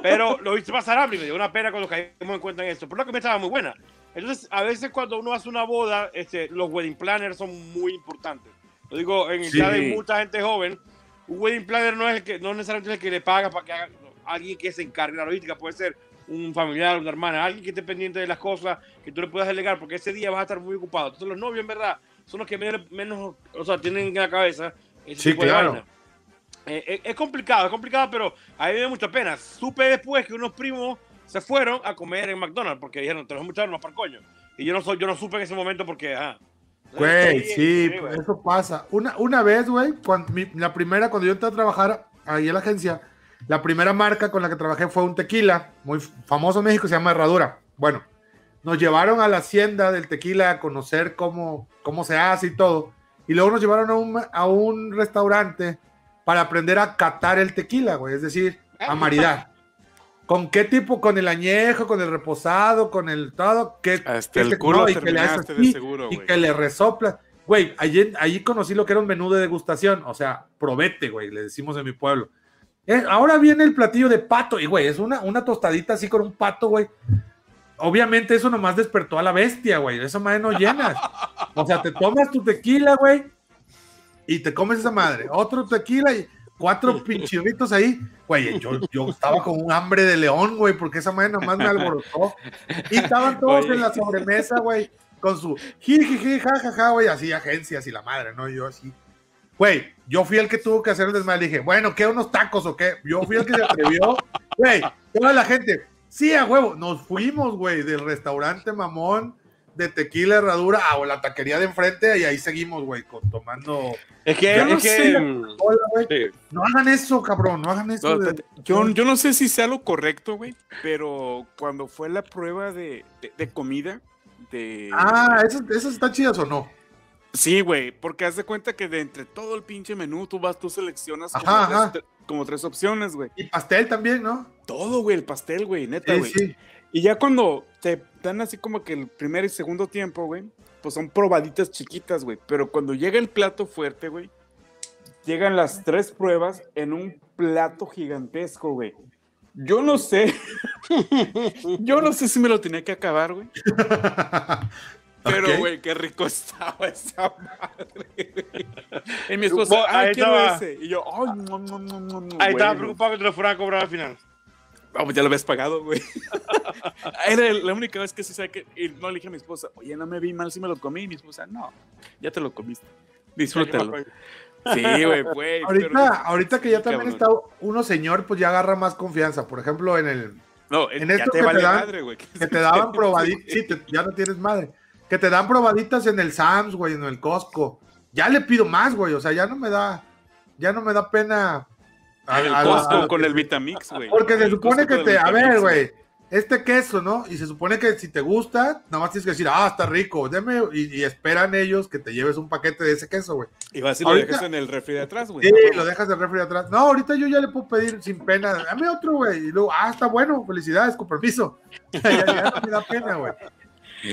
Pero lo hice pasar hambre y me dio una pena cuando caímos en cuenta en esto. Pero la comida estaba muy buena. Entonces, a veces cuando uno hace una boda, este, los wedding planners son muy importantes. Lo digo, en el Sí. de mucha gente joven, un wedding planner no es el que, no necesariamente es el que le paga para que haga, alguien que se encargue de la logística, puede ser un familiar, una hermana, alguien que esté pendiente de las cosas que tú le puedas delegar, porque ese día vas a estar muy ocupado. Entonces los novios, en verdad, son los que menos, menos o sea, tienen en la cabeza ese Sí, tipo de claro. vaina. Eh, es, es complicado, es complicado, pero a mí me da mucha pena. Supe después que unos primos se fueron a comer en McDonald's porque dijeron, tenemos mucha armas para el coño. Y yo no, yo no supe en ese momento porque, ajá. Güey, sí, güey. pues eso pasa. Una, una vez, güey, cuando mi- la primera, cuando yo entré a trabajar ahí en la agencia, la primera marca con la que trabajé fue un tequila, muy famoso en México, se llama Herradura. Bueno, nos llevaron a la hacienda del tequila a conocer cómo, cómo se hace y todo. Y luego nos llevaron a un, a un restaurante para aprender a catar el tequila, güey, es decir, a maridar. ¿Con qué tipo? ¿Con el añejo, con el reposado, con el todo? ¿Qué, Hasta qué el culo y que le haces terminaste de así, seguro, y güey. que le resopla. Güey, allí, allí conocí lo que era un menú de degustación, o sea, probete, güey, le decimos en mi pueblo. Eh, ahora viene el platillo de pato, y güey, es una, una tostadita así con un pato, güey. Obviamente eso nomás despertó a la bestia, güey. Esa madre no llenas. O sea, te tomas tu tequila, güey, y te comes esa madre. Otro tequila y cuatro pinchirritos ahí. Güey, yo, yo estaba con un hambre de león, güey, porque esa madre nomás me alborotó. Y estaban todos Oye. en la sobremesa, güey, con su jiji, jajaja, güey, así agencias y la madre, ¿no? Yo así. Güey, yo fui el que tuvo que hacer el desmadre. Dije, bueno, ¿qué? ¿Unos tacos o qué? Yo fui el que se atrevió. Güey, toda la gente, sí, a huevo. Nos fuimos, güey, del restaurante mamón de tequila herradura a la taquería de enfrente y ahí seguimos, güey, con- tomando Es que, Yo no es que, sé. mm, sí. No hagan eso, cabrón, no hagan eso. No, de- te- yo, yo no sé si sea lo correcto, güey, pero cuando fue la prueba de, de- de comida, de... Ah, ¿esas, esas están chidas o no? Sí, güey, porque haz de cuenta que de entre todo el pinche menú, tú vas, tú seleccionas como, Ajá, tres, como tres opciones, güey. Y pastel también, ¿no? Todo, güey, el pastel, güey, neta, Sí, güey. sí. Y ya cuando te dan así como que el primer y segundo tiempo, güey, pues son probaditas chiquitas, güey. Pero cuando llega el plato fuerte, güey, llegan las tres pruebas en un plato gigantesco, güey. Yo no sé. Yo no sé si me lo tenía que acabar, güey. Pero, güey, qué rico estaba esa madre. güey. Y mi esposa, ay, ahí quiero estaba. ese. Y yo, ay, no, no, no, no. Ahí estaba preocupado que te lo fueran a cobrar al final. Pues ya lo habías pagado, güey. Era la única vez que sí sabe que. Y no le dije a mi esposa, oye, no me vi mal si me lo comí. Y mi esposa, no, ya te lo comiste. Disfrútalo. Sí, güey, güey. Ahorita, pero- ahorita que ya Sí, también cabrón. está uno señor, pues ya agarra más confianza. Por ejemplo, en el No, en ya esto te que te dan- madre, güey. que te daban probaditas, sí, te- ya no tienes madre. Que te dan probaditas en el Sams, güey, en el Costco. Ya le pido más, güey. O sea, ya no me da, ya no me da pena. A- El a- Costco a- con el Vitamix, güey. Porque se El supone que te, a ver, güey, este queso, ¿no? Y se supone que si te gusta, nada más tienes que decir, ah, está rico, deme, y, y esperan ellos que te lleves un paquete de ese queso, güey. Y vas y lo dejas en el refri de atrás, güey. Sí, lo dejas del refri de atrás. No, ahorita yo ya le puedo pedir sin pena, dame otro, güey. Y luego, ah, está bueno, felicidades, con permiso. ya, ya no me da pena, güey.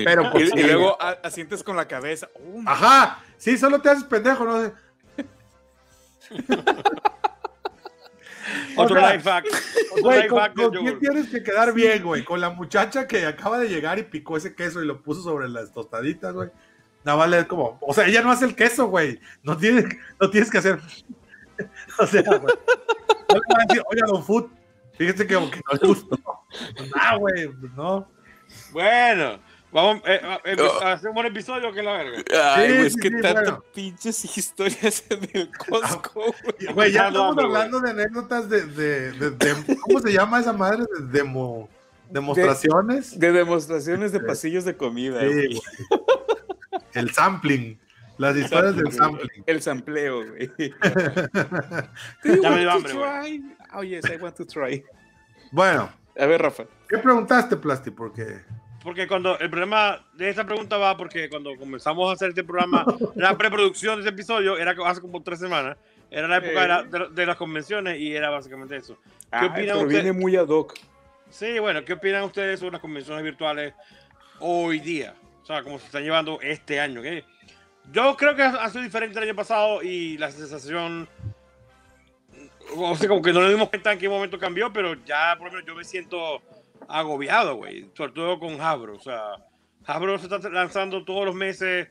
Pero, pues, y, luego asientes con la cabeza. Oh, Ajá, sí, solo te haces pendejo, ¿no? Otro O sea, life hack. Otro Güey, life ¿con, hack con quién tienes que quedar bien, güey? Con la muchacha que acaba de llegar y picó ese queso y lo puso sobre las tostaditas, güey. Nada más le es como, o sea, ella no hace el queso, güey. No tienes, no tienes que hacer. o sea, güey. No le van a decir, oiga, don Food, fíjate que aunque no le gustó. Pues, Ah, güey, pues no. Bueno, vamos eh, a, a- Oh. a hacer un buen episodio que la verga. Ay, Sí, es sí, que sí, tantas bueno. pinches historias en el Costco, güey. Y, Güey, ya estamos güey. hablando de anécdotas de, de, de- de- ¿cómo se llama esa madre? De demo, demostraciones. De demostraciones de pasillos de comida, Sí, güey. El sampling. Las historias del sampling. El sampleo, güey. Ya me dio hambre, güey. try? Oh, yes, I want to try. Bueno, A ver, Rafa. ¿qué preguntaste, Plasti? Porque Porque cuando el problema de esta pregunta va porque cuando comenzamos a hacer este programa, la preproducción de este episodio era hace como tres semanas. Era la época de, la- de- de las convenciones y era básicamente eso. Ay, opinan pero ustedes? viene muy ad hoc. Sí, bueno, ¿qué opinan ustedes sobre las convenciones virtuales hoy día? O sea, cómo se están llevando este año. ¿qué? Yo creo que ha ha sido diferente el año pasado y la sensación, o sea, como que no nos dimos cuenta en qué momento cambió, pero ya por lo menos yo me siento agobiado, güey, sobre todo con Hasbro. O sea, Hasbro se está lanzando todos los meses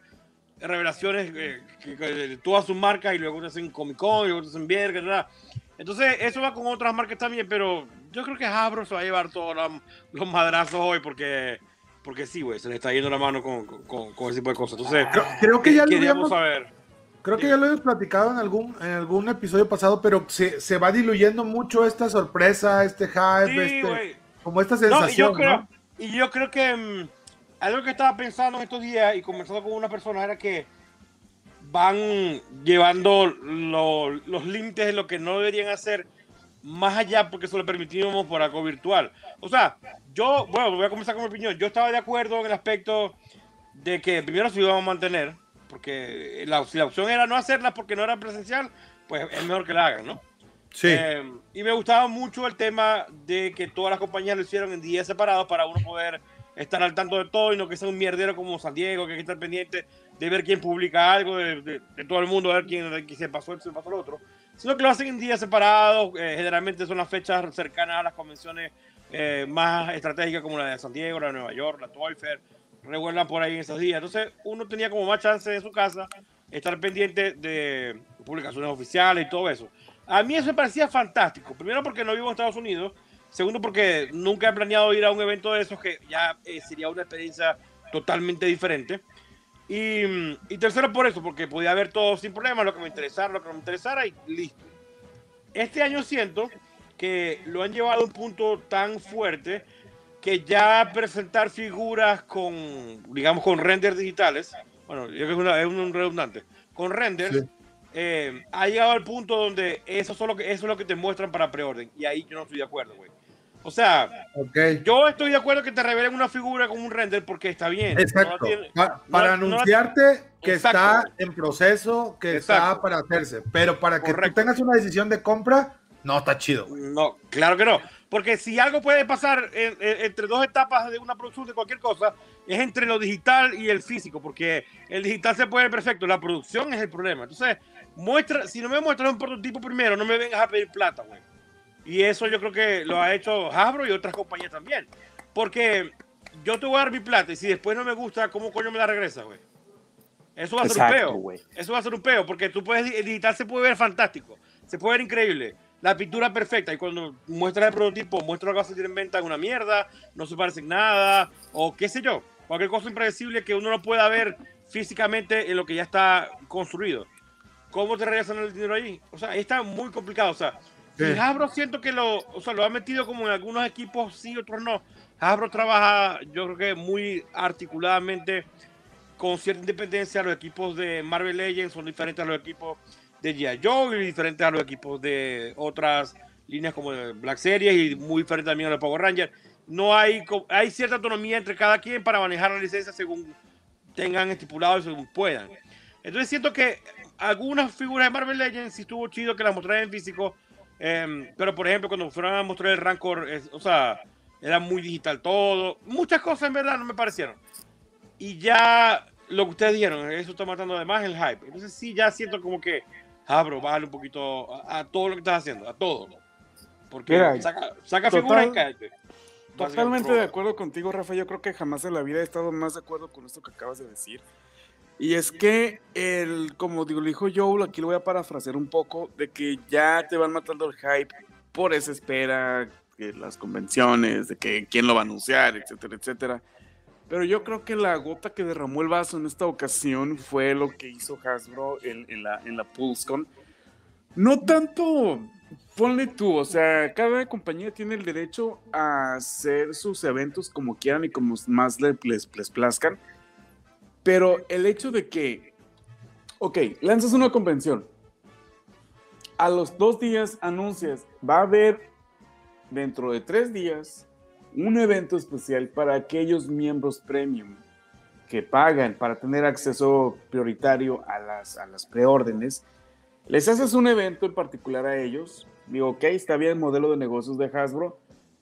revelaciones eh, que- que de todas sus marcas y luego te hacen Comic Con y luego te hacen Vierge, ¿verdad? Entonces, eso va con otras marcas también, pero yo creo que Hasbro se va a llevar todos los, madrazos hoy porque, porque sí, güey, se le está yendo la mano con, con, con ese tipo de cosas. Entonces, creo, creo que ya lo habíamos, saber. creo que ya lo habíamos platicado en algún, en algún episodio pasado, pero se, se va diluyendo mucho esta sorpresa, este hype, Sí, este. Como esta No, y sensación, yo creo, ¿no? y yo creo que mm, algo que estaba pensando en estos días y conversando con una persona era que van llevando lo- los límites de lo que no deberían hacer más allá porque se lo permitimos por algo virtual. O sea, yo, bueno, voy a comenzar con mi opinión. Yo estaba de acuerdo en el aspecto de que primero se íbamos a mantener, porque la, si la opción era no hacerla porque no era presencial, pues es mejor que la hagan, ¿no? Sí, Eh, y me gustaba mucho el tema de que todas las compañías lo hicieron en días separados para uno poder estar al tanto de todo y no que sea un mierdero como San Diego, que hay que estar pendiente de ver quién publica algo, de, de- de todo el mundo, a ver quién, se pasó se pasó lo otro. Sino que lo hacen en días separados, eh, generalmente son las fechas cercanas a las convenciones eh, más estratégicas como la de San Diego, la de Nueva York, la Toy Fair, revuelvan por ahí en esos días. Entonces uno tenía como más chance en su casa estar pendiente de publicaciones oficiales y todo eso. A mí eso me parecía fantástico. Primero porque no vivo en Estados Unidos. Segundo porque nunca he planeado ir a un evento de esos que ya eh, sería una experiencia totalmente diferente. Y, tercero por eso, porque podía ver todo sin problema, lo que me interesara, lo que me interesara y listo. Este año siento que lo han llevado a un punto tan fuerte que ya presentar figuras con, digamos, con renders digitales, bueno, yo que es, un redundante, con renders. Eh, ha llegado al punto donde eso, solo eso es lo que te muestran para preorden. Y ahí yo no estoy de acuerdo, güey. O sea, ok. yo estoy de acuerdo que te revelen una figura con un render porque está bien. Exacto. No tiene- Pa- para no- no- anunciarte que Exacto. está en proceso, que está Exacto. para hacerse. Pero para que tú tengas una decisión de compra, no está chido. güey. No, claro que no. Porque si algo puede pasar en- en- entre dos etapas de una producción de cualquier cosa, es entre lo digital y el físico, porque el digital se puede ver perfecto, la producción es el problema. Entonces, muestra, si no me muestras un prototipo primero, no me vengas a pedir plata, güey. Y eso yo creo que lo ha hecho Hasbro y otras compañías también. Porque yo te voy a dar mi plata y si después no me gusta, ¿cómo coño me la regresa, güey? Eso va a ser un peo. Eso va a ser un peo, porque tú puedes, el digital se puede ver fantástico, se puede ver increíble, la pintura perfecta, y cuando muestras el prototipo, muestras lo que vas a salir en venta, una mierda, no se parece en nada, o qué sé yo, cualquier cosa impredecible que uno no pueda ver físicamente en lo que ya está construido. ¿Cómo te regresan el dinero ahí? O sea, está muy complicado, o sea, Sí. Hasbro siento que lo, o sea, lo ha metido como en algunos equipos sí, otros no. Hasbro trabaja, yo creo que muy articuladamente con cierta independencia. Los equipos de Marvel Legends son diferentes a los equipos de G.I. Joe y diferentes a los equipos de otras líneas como Black Series y muy diferente también a los Power Rangers. No hay, hay cierta autonomía entre cada quien para manejar la licencia según tengan estipulado y según puedan. Entonces siento que algunas figuras de Marvel Legends sí estuvo chido que las mostraran en físico, em, pero por ejemplo cuando fueron a mostrar el Rancor, es- o sea, era muy digital todo, muchas cosas en verdad no me parecieron. Y ya lo que ustedes dijeron, eso está matando además el hype. Entonces sí, ya siento como que, ah, bro, bájale un poquito a, a todo lo que estás haciendo, a todo. Porque Mira, saca, saca total- figuras y cállate. Totalmente de acuerdo contigo, Rafa. Yo creo que jamás en la vida he estado más de acuerdo con esto que acabas de decir. Y es que, el, como digo, dijo Joel, aquí lo voy a parafrasear un poco, de que ya te van matando el hype por esa espera, que las convenciones, de que quién lo va a anunciar, etcétera, etcétera. Pero yo creo que la gota que derramó el vaso en esta ocasión fue lo que hizo Hasbro en, la, en la PulseCon. No tanto, ponle tú, o sea, cada compañía tiene el derecho a hacer sus eventos como quieran y como más le- les, les plazcan. Pero el hecho de que, ok, lanzas una convención, a los dos días anuncias, va a haber dentro de tres días un evento especial para aquellos miembros premium que pagan para tener acceso prioritario a las, a las preórdenes. Les haces un evento en particular a ellos. Digo, ok, está bien el modelo de negocios de Hasbro.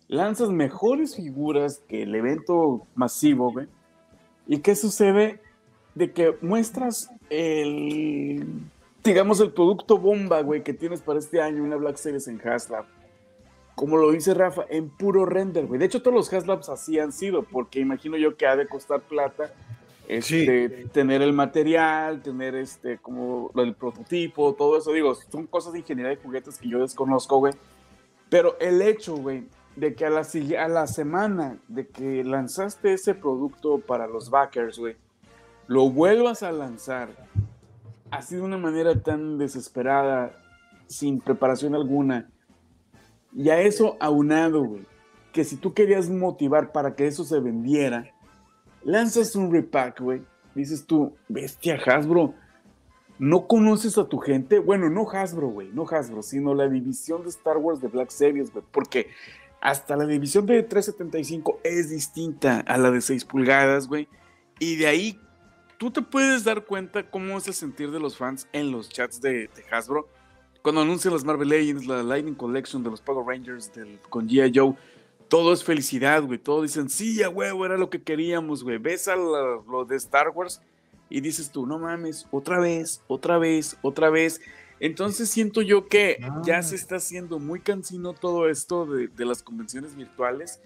Lanzas mejores figuras que el evento masivo, güey. ¿Y qué sucede? De que muestras el, digamos, el producto bomba, güey, que tienes para este año, una Black Series en Haslab. Como lo dice Rafa, en puro render, güey. De hecho, todos los Haslabs así han sido, porque imagino yo que ha de costar plata este, tener el material, tener este, como del prototipo, todo eso. Digo, son cosas de ingeniería de juguetes que yo desconozco, güey. Pero el hecho, güey, de que a la, a la semana de que lanzaste ese producto para los backers, güey, lo vuelvas a lanzar así de una manera tan desesperada, sin preparación alguna, y a eso aunado, güey, que si tú querías motivar para que eso se vendiera, lanzas un repack, güey, dices tú, bestia Hasbro, no conoces a tu gente, bueno, no Hasbro, güey, no Hasbro, sino la división de Star Wars de Black Series, güey, porque hasta la división de 375 es distinta a la de 6 pulgadas, güey, y de ahí tú te puedes dar cuenta cómo es el sentir de los fans en los chats de, de Hasbro. Cuando anuncian las Marvel Legends, la Lightning Collection de los Power Rangers del, con G.I. Joe, todo es felicidad, güey. Todos dicen, sí, a huevo, era lo que queríamos, güey. Ves a la- lo de Star Wars y dices tú, no mames, otra vez, otra vez, otra vez. Entonces siento yo que Ah. ya se está haciendo muy cansino todo esto de, de las convenciones virtuales.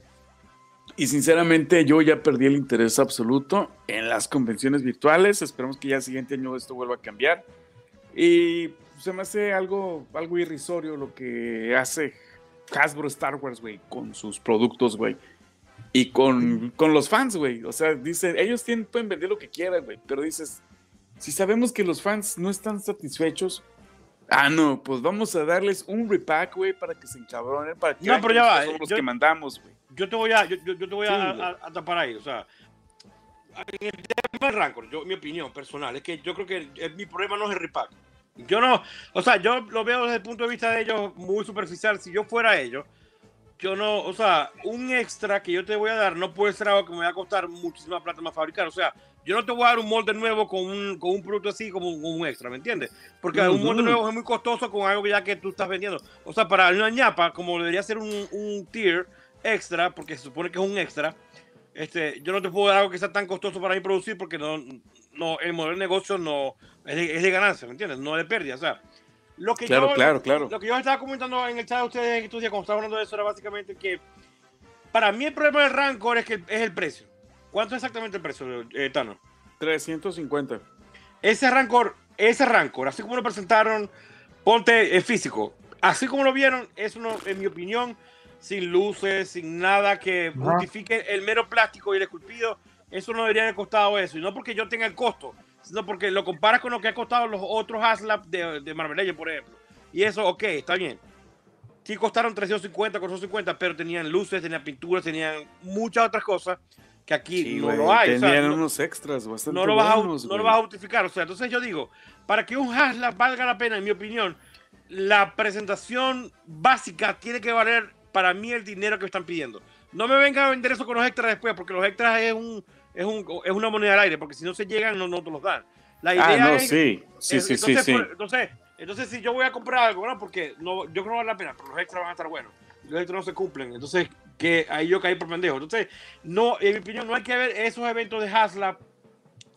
Y sinceramente yo ya perdí el interés absoluto en las convenciones virtuales. Esperamos que ya el siguiente año esto vuelva a cambiar. Y se me hace algo, algo irrisorio lo que hace Hasbro Star Wars, güey, con sus productos, güey. Y con, con los fans, güey. O sea, dicen, ellos tienen, pueden vender lo que quieran, güey. Pero dices, si sabemos que los fans no están satisfechos, ah, no, pues vamos a darles un repack, güey, para que se encabronen, para que No, pero ya va, nosotros somos los yo- que mandamos, güey. yo te voy a, yo, te voy Sí, a, güey. a- a tapar ahí. O sea, en el tema del Rancor, yo, mi opinión personal es que yo creo que el- mi problema no es el repack. Yo no, o sea, yo lo veo desde el punto de vista de ellos muy superficial. Si yo fuera ellos, yo no, o sea, un extra que yo te voy a dar no puede ser algo que me va a costar muchísima plata más fabricar. O sea, yo no te voy a dar un molde nuevo con un, con un producto así como un, un extra, ¿me entiendes? Porque un molde nuevo es muy costoso con algo ya que tú estás vendiendo. O sea, para una ñapa, como debería ser un, un tier extra, porque se supone que es un extra, este, yo no te puedo dar algo que sea tan costoso para mí producir porque no, no, el modelo de negocio no es de, es de ganancia, ¿me entiendes? No de pérdida. O sea, lo que Claro, yo, claro, claro. Lo que yo estaba comentando en el chat de ustedes en estos días cuando estaba hablando de eso era básicamente que para mí el problema del Rancor es que es el precio. ¿Cuánto es exactamente el precio, eh, Tano? 350. Ese Rancor, ese Rancor, así como lo presentaron, ponte el físico, así como lo vieron, es uno, en mi opinión, sin luces, sin nada que justifique el mero plástico y el esculpido, eso no debería haber costado eso. Y no porque yo tenga el costo, sino porque lo comparas con lo que ha costado los otros Haslab de, de por ejemplo. Y eso, ok, está bien. Sí costaron 350, 450, pero tenían luces, tenían pinturas, tenían muchas otras cosas que aquí Sí, no lo hay. o sea, Tenían no- unos extras bastante no lo, vas a, no lo vas a justificar. O sea, entonces yo digo, para que un Haslab valga la pena, en mi opinión, la presentación básica tiene que valer para mí el dinero que están pidiendo. No me vengan a vender eso con los extras después, porque los extras es un es, un, es una moneda al aire, porque si no se llegan, no, no te los dan. La idea Ah, no, es, sí. Sí, es- sí, sí, entonces, sí. por- entonces, entonces, si yo voy a comprar algo, ¿no? Porque no, yo creo que no vale la pena, pero los extras van a estar buenos. Los extras no se cumplen. Entonces, que ahí yo caí por pendejo. Entonces, no, en mi opinión, no hay que ver esos eventos de Haslab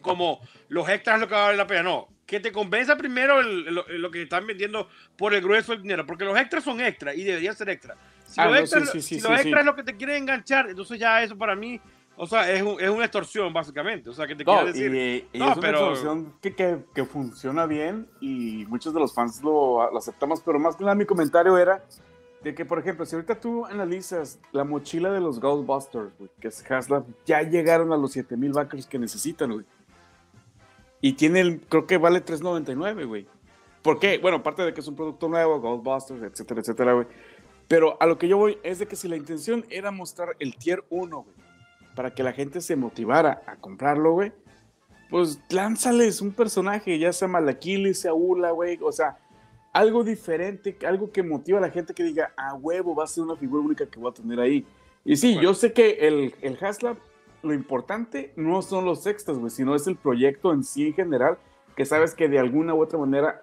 como los extras lo que vale la pena. No, que te convenza primero el- lo, lo que están vendiendo por el grueso del dinero. Porque los extras son extras y deberían ser extras. Si Ah, lo no, extra, sí, sí, si sí, lo sí. extra es lo que te quiere enganchar, entonces ya eso para mí, o sea, es, un- es una extorsión básicamente. O sea, que te No, quiere y, decir. y No, es una pero- solución que, que, que funciona bien y muchos de los fans lo, lo aceptamos, pero más que nada mi comentario era de que, por ejemplo, si ahorita tú analizas la mochila de los Ghostbusters, güey, que es Haslab, ya llegaron a los 7000 backers que necesitan, güey. Y tiene, el, creo que vale 3.99, güey. ¿Por qué? Bueno, aparte de que es un producto nuevo, Ghostbusters, etcétera, etcétera, güey. Pero a lo que yo voy es de que si la intención era mostrar el tier 1, güey, para que la gente se motivara a comprarlo, güey, pues lánzales un personaje, ya sea Malakili, sea Ula, güey, o sea, algo diferente, algo que motiva a la gente que diga, a huevo, va a ser una figura única que voy a tener ahí. Y sí, yo sé que el, el Haslab, lo importante no son los extras, güey, sino es el proyecto en sí en general, que sabes que de alguna u otra manera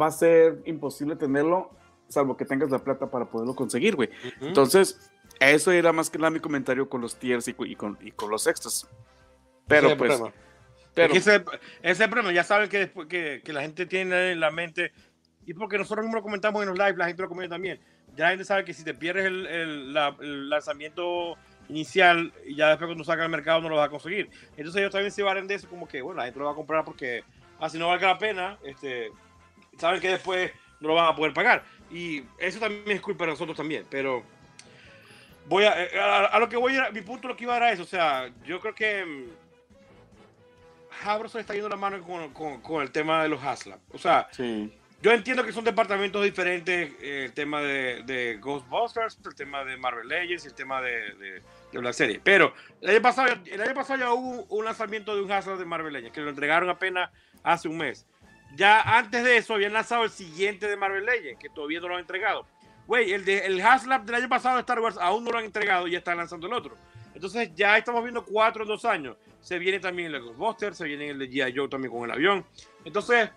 va a ser imposible tenerlo, salvo que tengas la plata para poderlo conseguir, güey. Entonces, eso era más que nada mi comentario con los tiers y, y con, y con los extras. Pero Ese pues, problema. pero, Es que ese, ese es el problema. Ya saben que, después, que, que la gente tiene en la mente, y porque nosotros mismos lo comentamos en los live, la gente lo comenta también. Ya la gente sabe que si te pierdes el, el- la- el lanzamiento inicial y ya después cuando saca al mercado no lo vas a conseguir. Entonces ellos también se valen de eso como que, bueno, la gente lo va a comprar porque, ah, si no valga la pena, este, saben que después no lo van a poder pagar. Y eso también es culpa de nosotros también, pero voy a, eh, a, a lo que voy a, ir- mi punto lo que iba a era eso, o sea, yo creo que mm, se le está yendo la mano con, con- con el tema de los Haslab. O sea, sí. yo entiendo que son departamentos diferentes, eh, el tema de, de Ghostbusters, el tema de Marvel Legends el tema de, de, de Black Series. Pero el año, pasado, el año pasado ya hubo un lanzamiento de un Haslab de Marvel Legends, que lo entregaron apenas hace un mes. Ya antes de eso habían lanzado el siguiente de Marvel Legends, que todavía no lo han entregado. Güey, el, de, el Haslab del año pasado de Star Wars aún no lo han entregado y ya están lanzando el otro. Entonces ya estamos viendo cuatro en dos años. Se viene también el de Ghostbusters, se viene el de G.I. Joe también con el avión. Entonces,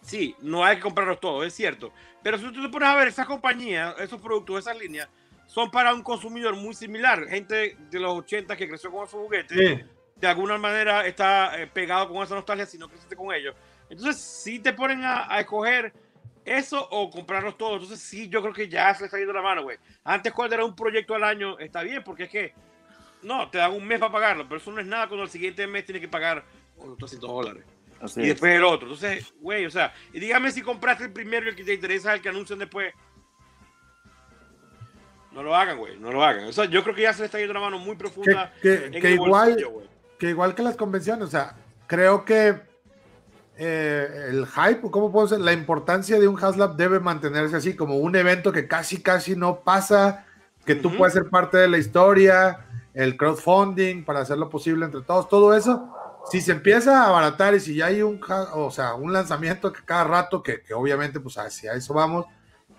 sí, no hay que comprarlos todos, es cierto. Pero si tú te pones a ver, esas compañías, esos productos, esas líneas, son para un consumidor muy similar. Gente de los 80 que creció con esos juguetes, Sí. de alguna manera está eh, pegado con esa nostalgia si no creciste con ellos. Entonces, si te ponen a, a escoger eso o comprarlos todos, entonces sí, yo creo que ya se le está yendo la mano, güey. Antes, cuando era un proyecto al año, está bien, porque es que no, te dan un mes para pagarlo, pero eso no es nada cuando el siguiente mes tienes que pagar otros 300 dólares. Así Y es. después el otro. Entonces, güey, o sea, y dígame si compraste el primero y el que te interesa es el que anuncian después. No lo hagan, güey, no lo hagan. O sea, yo creo que ya se le está yendo la mano muy profunda. que- en que el igual, bolsillo, que igual que las convenciones, o sea, creo que eh, el hype, o ¿cómo puedo decir? La importancia de un Haslab debe mantenerse así, como un evento que casi, casi no pasa, que tú Ujú. puedes ser parte de la historia, el crowdfunding para hacerlo posible entre todos, todo eso. Si se empieza a abaratar y si ya hay un, o sea, un lanzamiento que cada rato, que, que obviamente pues hacia eso vamos,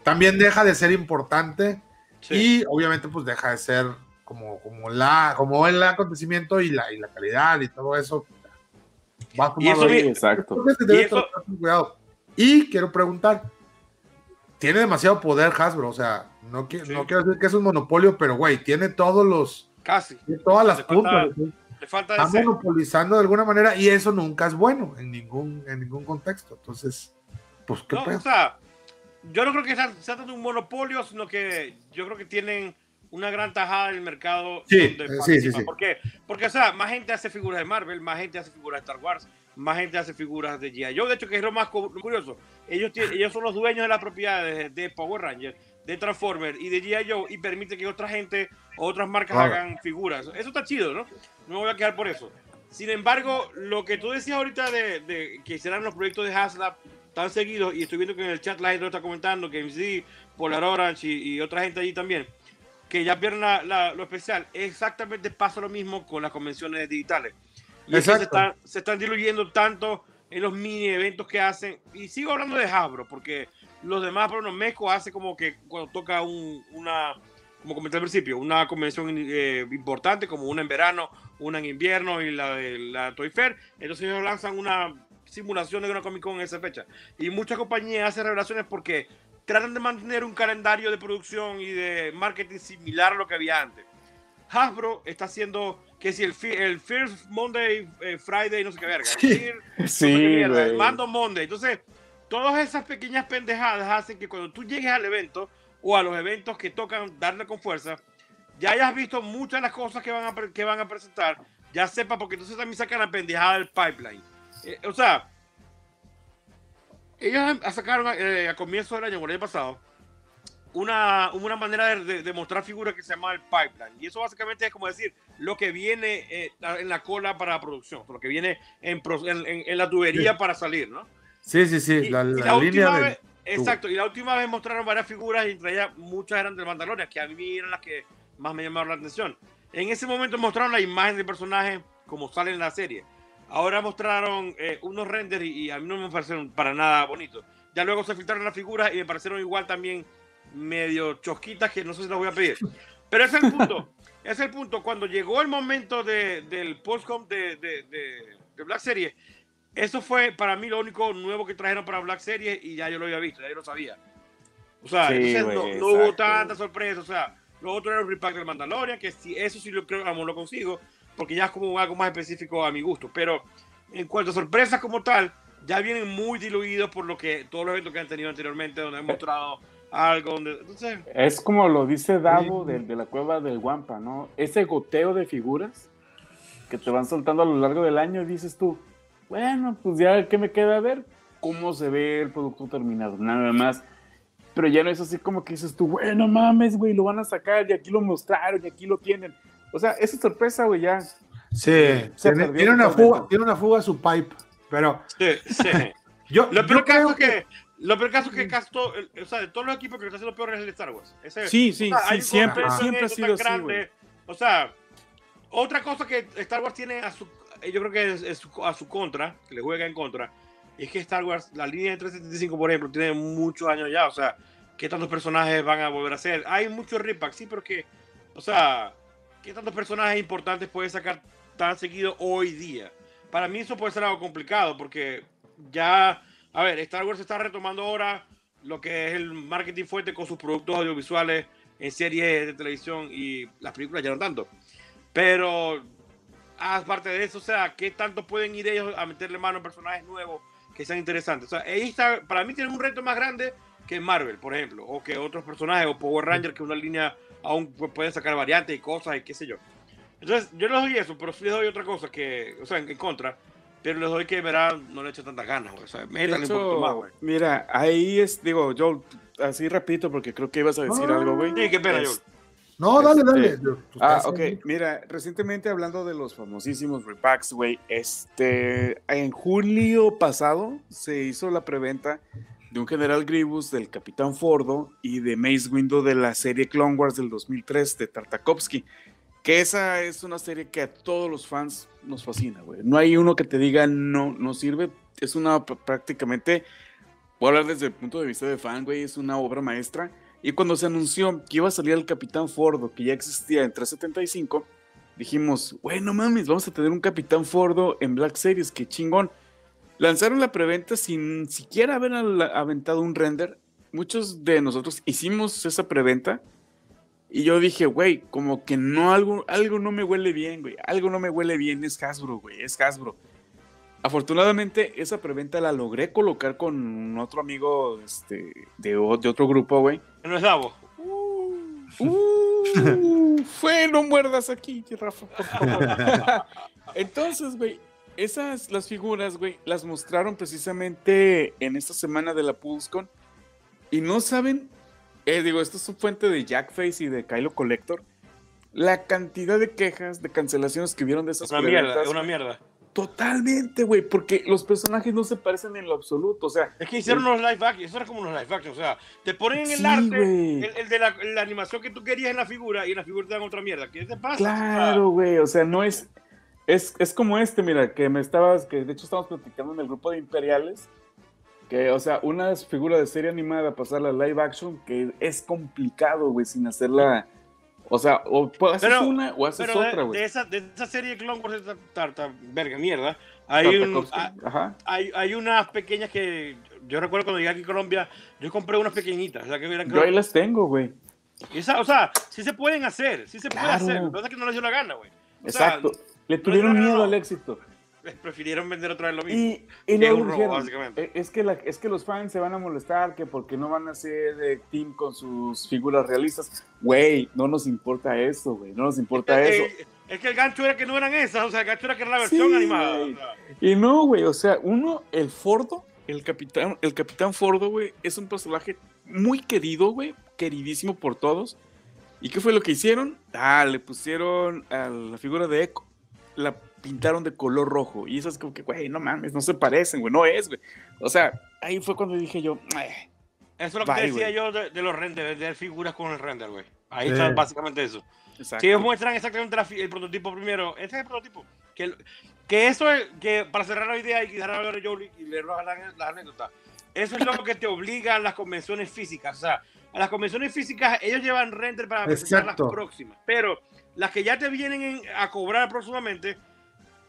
también deja de ser importante Sí. y obviamente pues deja de ser como, como, la, como el acontecimiento y la, y la calidad y todo eso. Va a Y eso bien- Exacto. Y eso-. Y quiero preguntar, tiene demasiado poder Hasbro, o sea, no, qui- Sí. no quiero decir que es un monopolio, pero güey, tiene todos los, Casi. tiene todas las Le falta- puntas. ¿sí? Le falta Está ese. monopolizando de alguna manera y eso nunca es bueno en ningún, en ningún contexto. Entonces, pues qué No, pedo? o sea, yo no creo que sea, sea tanto un monopolio, sino que yo creo que tienen una gran tajada en el mercado. Sí, donde eh, sí, sí, sí. ¿Por qué? Porque, o sea, más gente hace figuras de Marvel, más gente hace figuras de Star Wars, más gente hace figuras de G.I. Joe. De hecho, que es lo más cu- curioso. Ellos, tienen, ellos son los dueños de las propiedades de Power Rangers, de Transformers y de G.I. Joe y permiten que otra gente, otras marcas hagan figuras. Eso está chido, ¿no? No me voy a quedar por eso. Sin embargo, lo que tú decías ahorita de, de que serán los proyectos de Haslab tan seguidos, y estoy viendo que en el chat la gente lo está comentando, que MC, Polar Orange y, y otra gente allí también, que ya pierden la- la- lo especial. Exactamente pasa lo mismo con las convenciones digitales. Y se están, se están diluyendo tanto en los mini eventos que hacen. Y sigo hablando de Hasbro, porque los demás, por ejemplo, Mezco hace como que cuando toca un- una, como comenté al principio, una convención eh, importante, como una en verano, una en invierno y la de la Toy Fair. Entonces ellos lanzan una simulación de una Comic Con en esa fecha. Y muchas compañías hacen revelaciones porque tratan de mantener un calendario de producción y de marketing similar a lo que había antes. Hasbro está haciendo que si el, el First Monday, eh, Friday, no sé qué verga. el Sí. Qué Sí, el. Mando Monday. Entonces, todas esas pequeñas pendejadas hacen que cuando tú llegues al evento, o a los eventos que tocan darle con fuerza, ya hayas visto muchas de las cosas que van a, que van a presentar, ya sepa, porque entonces también sacan la pendejada del pipeline. Eh, o sea, ellos a- sacaron eh, a comienzo del año, o el año pasado, una, una manera de, de- de mostrar figuras que se llama el pipeline. Y eso básicamente es como decir lo que viene eh, en la cola para la producción, lo que viene en, en- en- la tubería Sí. para salir, ¿no? Sí, sí, sí. Y- La, y la la línea última de. vez, exacto, y la última vez mostraron varias figuras y entre ellas muchas eran del Mandalorian, que a mí eran las que más me llamaron la atención. En ese momento mostraron la imagen del personaje como sale en la serie. Ahora mostraron eh, unos renders y, y a mí no me parecieron para nada bonitos. Ya luego se filtraron las figuras y me parecieron igual también medio chosquitas que no sé si las voy a pedir. Pero ese es el punto. es el punto. Cuando llegó el momento de- del postcom de, de, de, Black Series, eso fue para mí lo único nuevo que trajeron para Black Series y ya yo lo había visto, ya yo lo sabía. O sea, Sí, entonces no, güey, no hubo tanta sorpresa. O sea, lo otro era el repack del Mandalorian, que sí, eso sí lo creo, vamos, lo consigo, porque ya es como algo más específico a mi gusto. Pero en cuanto a sorpresas como tal, ya vienen muy diluidos por lo que todos los eventos que han tenido anteriormente, donde han mostrado algo. Donde, entonces, Es como lo dice Davo de, de la cueva del Guampa, ¿no? Ese goteo de figuras que te van soltando a lo largo del año, dices tú, bueno, pues ya, ¿qué me queda ver? ¿Cómo se ve el producto terminado? Nada más. Pero ya no es así como que dices tú, bueno, mames, güey, lo van a sacar y aquí lo mostraron y aquí lo tienen. O sea, esa sorpresa, güey, ya. Sí, Se tiene, tiene una fuga, tiene una fuga su pipe. Pero sí, sí. yo, Lo yo peor creo caso es que, lo peor caso es que casi todo- o sea, de todos los equipos que lo está haciendo peor es el de Star Wars. Ese- Sí, sí, o sea, sí, siempre, siempre ha sido así, grande. güey. O sea, otra cosa que Star Wars tiene a su, yo creo que es, es a su contra, que le juega en contra, es que Star Wars, la línea de 375, por ejemplo, tiene muchos años ya. O sea, ¿qué tantos personajes van a volver a ser? Hay muchos repacks, sí, pero que, o sea, ¿qué tantos personajes importantes puedes sacar tan seguido hoy día? Para mí eso puede ser algo complicado porque ya, a ver, Star Wars está retomando ahora lo que es el marketing fuerte con sus productos audiovisuales en series de televisión y las películas ya no tanto. Pero aparte de eso, o sea, ¿qué tanto pueden ir ellos a meterle mano a personajes nuevos que sean interesantes? O sea, para mí tienen un reto más grande que Marvel, por ejemplo, o que otros personajes, o Power Ranger, que una línea aún pu- pueden sacar variantes y cosas y qué sé yo. Entonces, yo les doy eso, pero sí les doy otra cosa que, o sea, en, en contra, pero les doy que verán, no le echo tantas ganas, güey. O sea, De métanle un poquito más, hecho, güey. mira, ahí es, digo, yo así repito porque creo que ibas a decir No, algo, güey. Sí, qué pena, Es- Joel. No, dale, Este- dale. Tú Ah, estás ok. ahí. Mira, recientemente hablando de los famosísimos repacks, güey, este, en julio pasado se hizo la preventa de un General Grievous del Capitán Fordo y de Mace Windu de la serie Clone Wars del 2003 de Tartakovsky. Que esa es una serie que a todos los fans nos fascina, güey. No hay uno que te diga no, no sirve. Es una pr- prácticamente, voy a hablar desde el punto de vista de fan, güey, es una obra maestra. Y cuando se anunció que iba a salir el Capitán Fordo, que ya existía en 375, dijimos, güey, no mames, vamos a tener un Capitán Fordo en Black Series, qué chingón. Lanzaron la preventa sin siquiera haber aventado un render. Muchos de nosotros hicimos esa preventa. Y yo dije, güey, como que no, algo, algo no me huele bien, güey. Algo no me huele bien, es Hasbro, güey, es Hasbro. Afortunadamente, esa preventa la logré colocar con otro amigo este, de, de otro grupo, güey. No es Davo. Uh, fue, no muerdas aquí, Rafa, por favor. Entonces, güey, esas, las figuras, güey, las mostraron precisamente en esta semana de la PulseCon. Y no saben, eh, digo, esto es su fuente de Jackface y de Kylo Collector. La cantidad de quejas, de cancelaciones que vieron de esas Es una mierda, una mierda. Totalmente, güey, porque los personajes no se parecen en lo absoluto. O sea, Es que hicieron unos live action, eso era como unos live action, o sea, te ponen en el Sí, arte el, el de la, la animación que tú querías en la figura y en la figura te dan otra mierda. ¿Qué te pasa? Claro, güey, o sea, no es, es, es como este, mira, que me estabas, que de hecho estamos platicando en el grupo de Imperiales, que, o sea, una figura de serie animada, pasarla a live action, que es complicado, güey, sin hacerla, o sea, o haces Pero- una o haces Pero de, otra, de güey. esa, de esa serie de Clone Wars, esa tarta, verga, mierda, hay, un, hay, Ajá. hay, hay unas pequeñas que yo recuerdo cuando llegué aquí a Colombia, yo compré unas pequeñitas, o sea, que eran Yo ahí las tengo, güey. Esa- o sea, sí se pueden hacer, sí se puede Claro. hacer, lo que pasa es que no les dio la gana, güey. O sea, Exacto. Le tuvieron miedo no. al éxito. prefirieron vender otra vez lo mismo. Y, y luego un robo, dijeron, básicamente. "Eh, es, que la- es que los fans se van a molestar que porque no van a hacer de team con sus figuras realistas. Güey, no nos importa eso, güey, no nos importa Eh, eso. eh, es que el gancho era que no eran esas, o sea, el gancho era que era la versión Sí, animada. güey. o sea. Y no, güey, o sea, uno, El Fordo, el capitán, el capitán Fordo, güey, es un personaje muy querido, güey, queridísimo por todos. ¿Y qué fue lo que hicieron? Ah, le pusieron a la figura de Echo, la pintaron de color rojo. Y eso es como que, güey, no mames, no se parecen, güey, no es, güey. O sea, ahí fue cuando dije yo, "Eh, Eso es lo que Bye, decía güey. yo de, de los renders, de figuras con el render, güey. Ahí Sí. está básicamente eso. exacto. Si ellos muestran exactamente la el prototipo primero, este es el prototipo. Que, que eso es, que para cerrar la idea y dejar hablar de Jolie y leer las, las anécdotas, eso es lo que te obliga a las convenciones físicas. O sea, a las convenciones físicas ellos llevan render para presentar las próximas, pero las que ya te vienen en- a cobrar próximamente,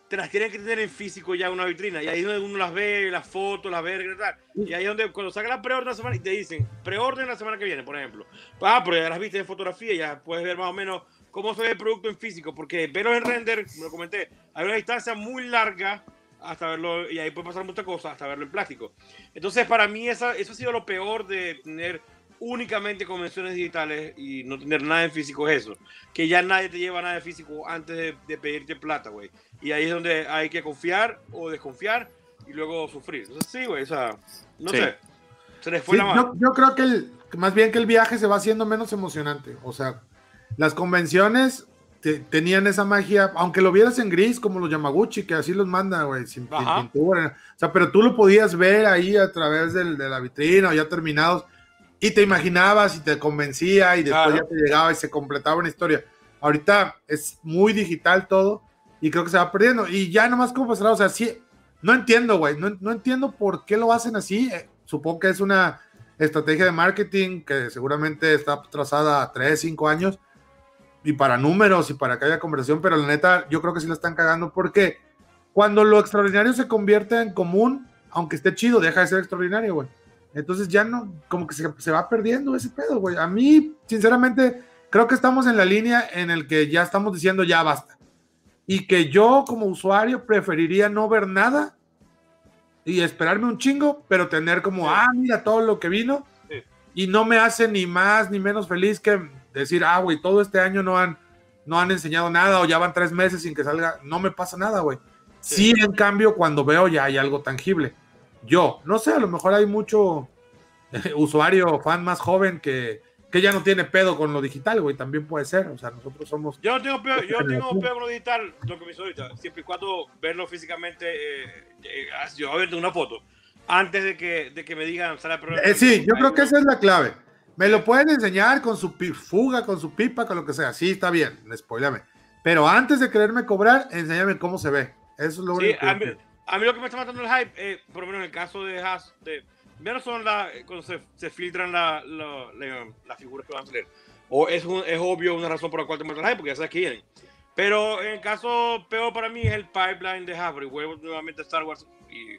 te las tienen que tener en físico ya una vitrina. Y ahí es donde uno las ve, las fotos, las ve, tal. Y ahí es donde cuando saca la preorden la semana y te dicen, preorden la semana que viene, por ejemplo. Ah, pero ya las viste en fotografía, ya puedes ver más o menos cómo se ve el producto en físico, porque verlo en render, como lo comenté, hay una distancia muy larga hasta verlo, y ahí puede pasar muchas cosas, hasta verlo en plástico. Entonces, para mí, esa, eso ha sido lo peor de tener únicamente convenciones digitales y no tener nada en físico, es eso. Que ya nadie te lleva nada de físico antes de, de pedirte plata, güey. Y ahí es donde hay que confiar o desconfiar y luego sufrir. Entonces, sí, güey, o sea, no Sí. sé. Se les fue Sí, la mano. yo, yo creo que el, más bien que el viaje se va haciendo menos emocionante. O sea, las convenciones te- tenían esa magia, aunque lo vieras en gris, como los Yamaguchi, que así los manda, güey, sin, sin pintura. O sea, pero tú lo podías ver ahí a través del- de la vitrina o ya terminados y te imaginabas y te convencía y después Claro. ya te llegaba y se completaba una historia. Ahorita es muy digital todo y creo que se va perdiendo. Y ya nomás como pasará, o sea, sí, no entiendo, güey, no, no entiendo por qué lo hacen así. Eh, supongo que es una estrategia de marketing que seguramente está trazada a 3, 5 años y para números y para que haya conversación, pero la neta yo creo que sí la están cagando porque cuando lo extraordinario se convierte en común, aunque esté chido, deja de ser extraordinario, güey. Entonces ya no, como que se, se va perdiendo ese pedo, güey. A mí, sinceramente, creo que estamos en la línea en el que ya estamos diciendo ya basta. Y que yo como usuario preferiría no ver nada y esperarme un chingo, pero tener como, Sí. ah, mira todo lo que vino. Sí. Y no me hace ni más ni menos feliz que decir, ah, güey, todo este año no han, no han enseñado nada o ya van tres meses sin que salga. No me pasa nada, güey. Sí. en cambio, cuando veo ya hay algo tangible. Yo, no sé, a lo mejor hay mucho eh, usuario, fan más joven que, que ya no tiene pedo con lo digital, güey. También puede ser. O sea, nosotros somos. Yo no tengo peor, yo tengo peor con lo digital, lo que me hizo ahorita, siempre y cuando verlo físicamente, eh, eh, yo voy a una foto, antes de que, de que me digan, sale. Eh, sí, yo creo que esa es la clave. Me lo pueden enseñar con su fuga, con su pipa, con lo que sea. Sí, está bien, spoilame. Pero antes de quererme cobrar, enséñame cómo se ve. Eso es lo Sí, único que a mí, lo que me está matando el hype, eh, por lo menos en el caso de Haas, de, son la, cuando se, se filtran la- la- la- las figuras que van a salir. O es, un- es obvio una razón por la cual te muestra el hype, porque ya sabes que. Pero en el caso peor para mí es el pipeline de Hasbro. Y vuelvo nuevamente a Star Wars. Y,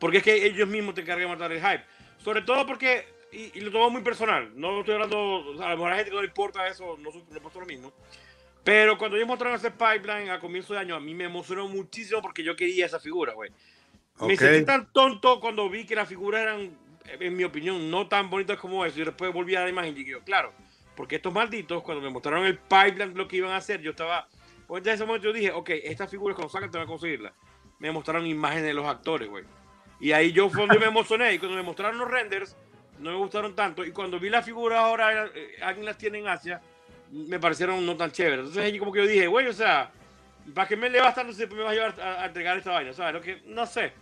porque es que ellos mismos te encargan de matar el hype. Sobre todo porque, y, y lo tomo muy personal, no estoy hablando, a lo mejor a la gente que no le importa eso, no, no pasó lo mismo. Pero cuando ellos mostraron ese pipeline a comienzo de año, a mí me emocionó muchísimo porque yo quería esa figura, güey. Me Ok. sentí tan tonto cuando vi que las figuras eran, en mi opinión, no tan bonitas como eso. Y después volví a la imagen y digo, claro, porque estos malditos, cuando me mostraron el pipeline lo que iban a hacer, yo estaba. Pues en ese momento yo dije, ok, estas figuras cuando salgan tengo que conseguirlas. Me mostraron imágenes de los actores, güey. Y ahí yo fue donde me emocioné. Y cuando me mostraron los renders, no me gustaron tanto. Y cuando vi las figuras ahora, eh, alguien las tiene en Asia, me parecieron no tan chéveres. Entonces ahí como que yo dije, güey, o sea, ¿para qué me le vas tanto si después me vas a llevar a, a entregar esta vaina? ¿Sabes? Lo que, no sé.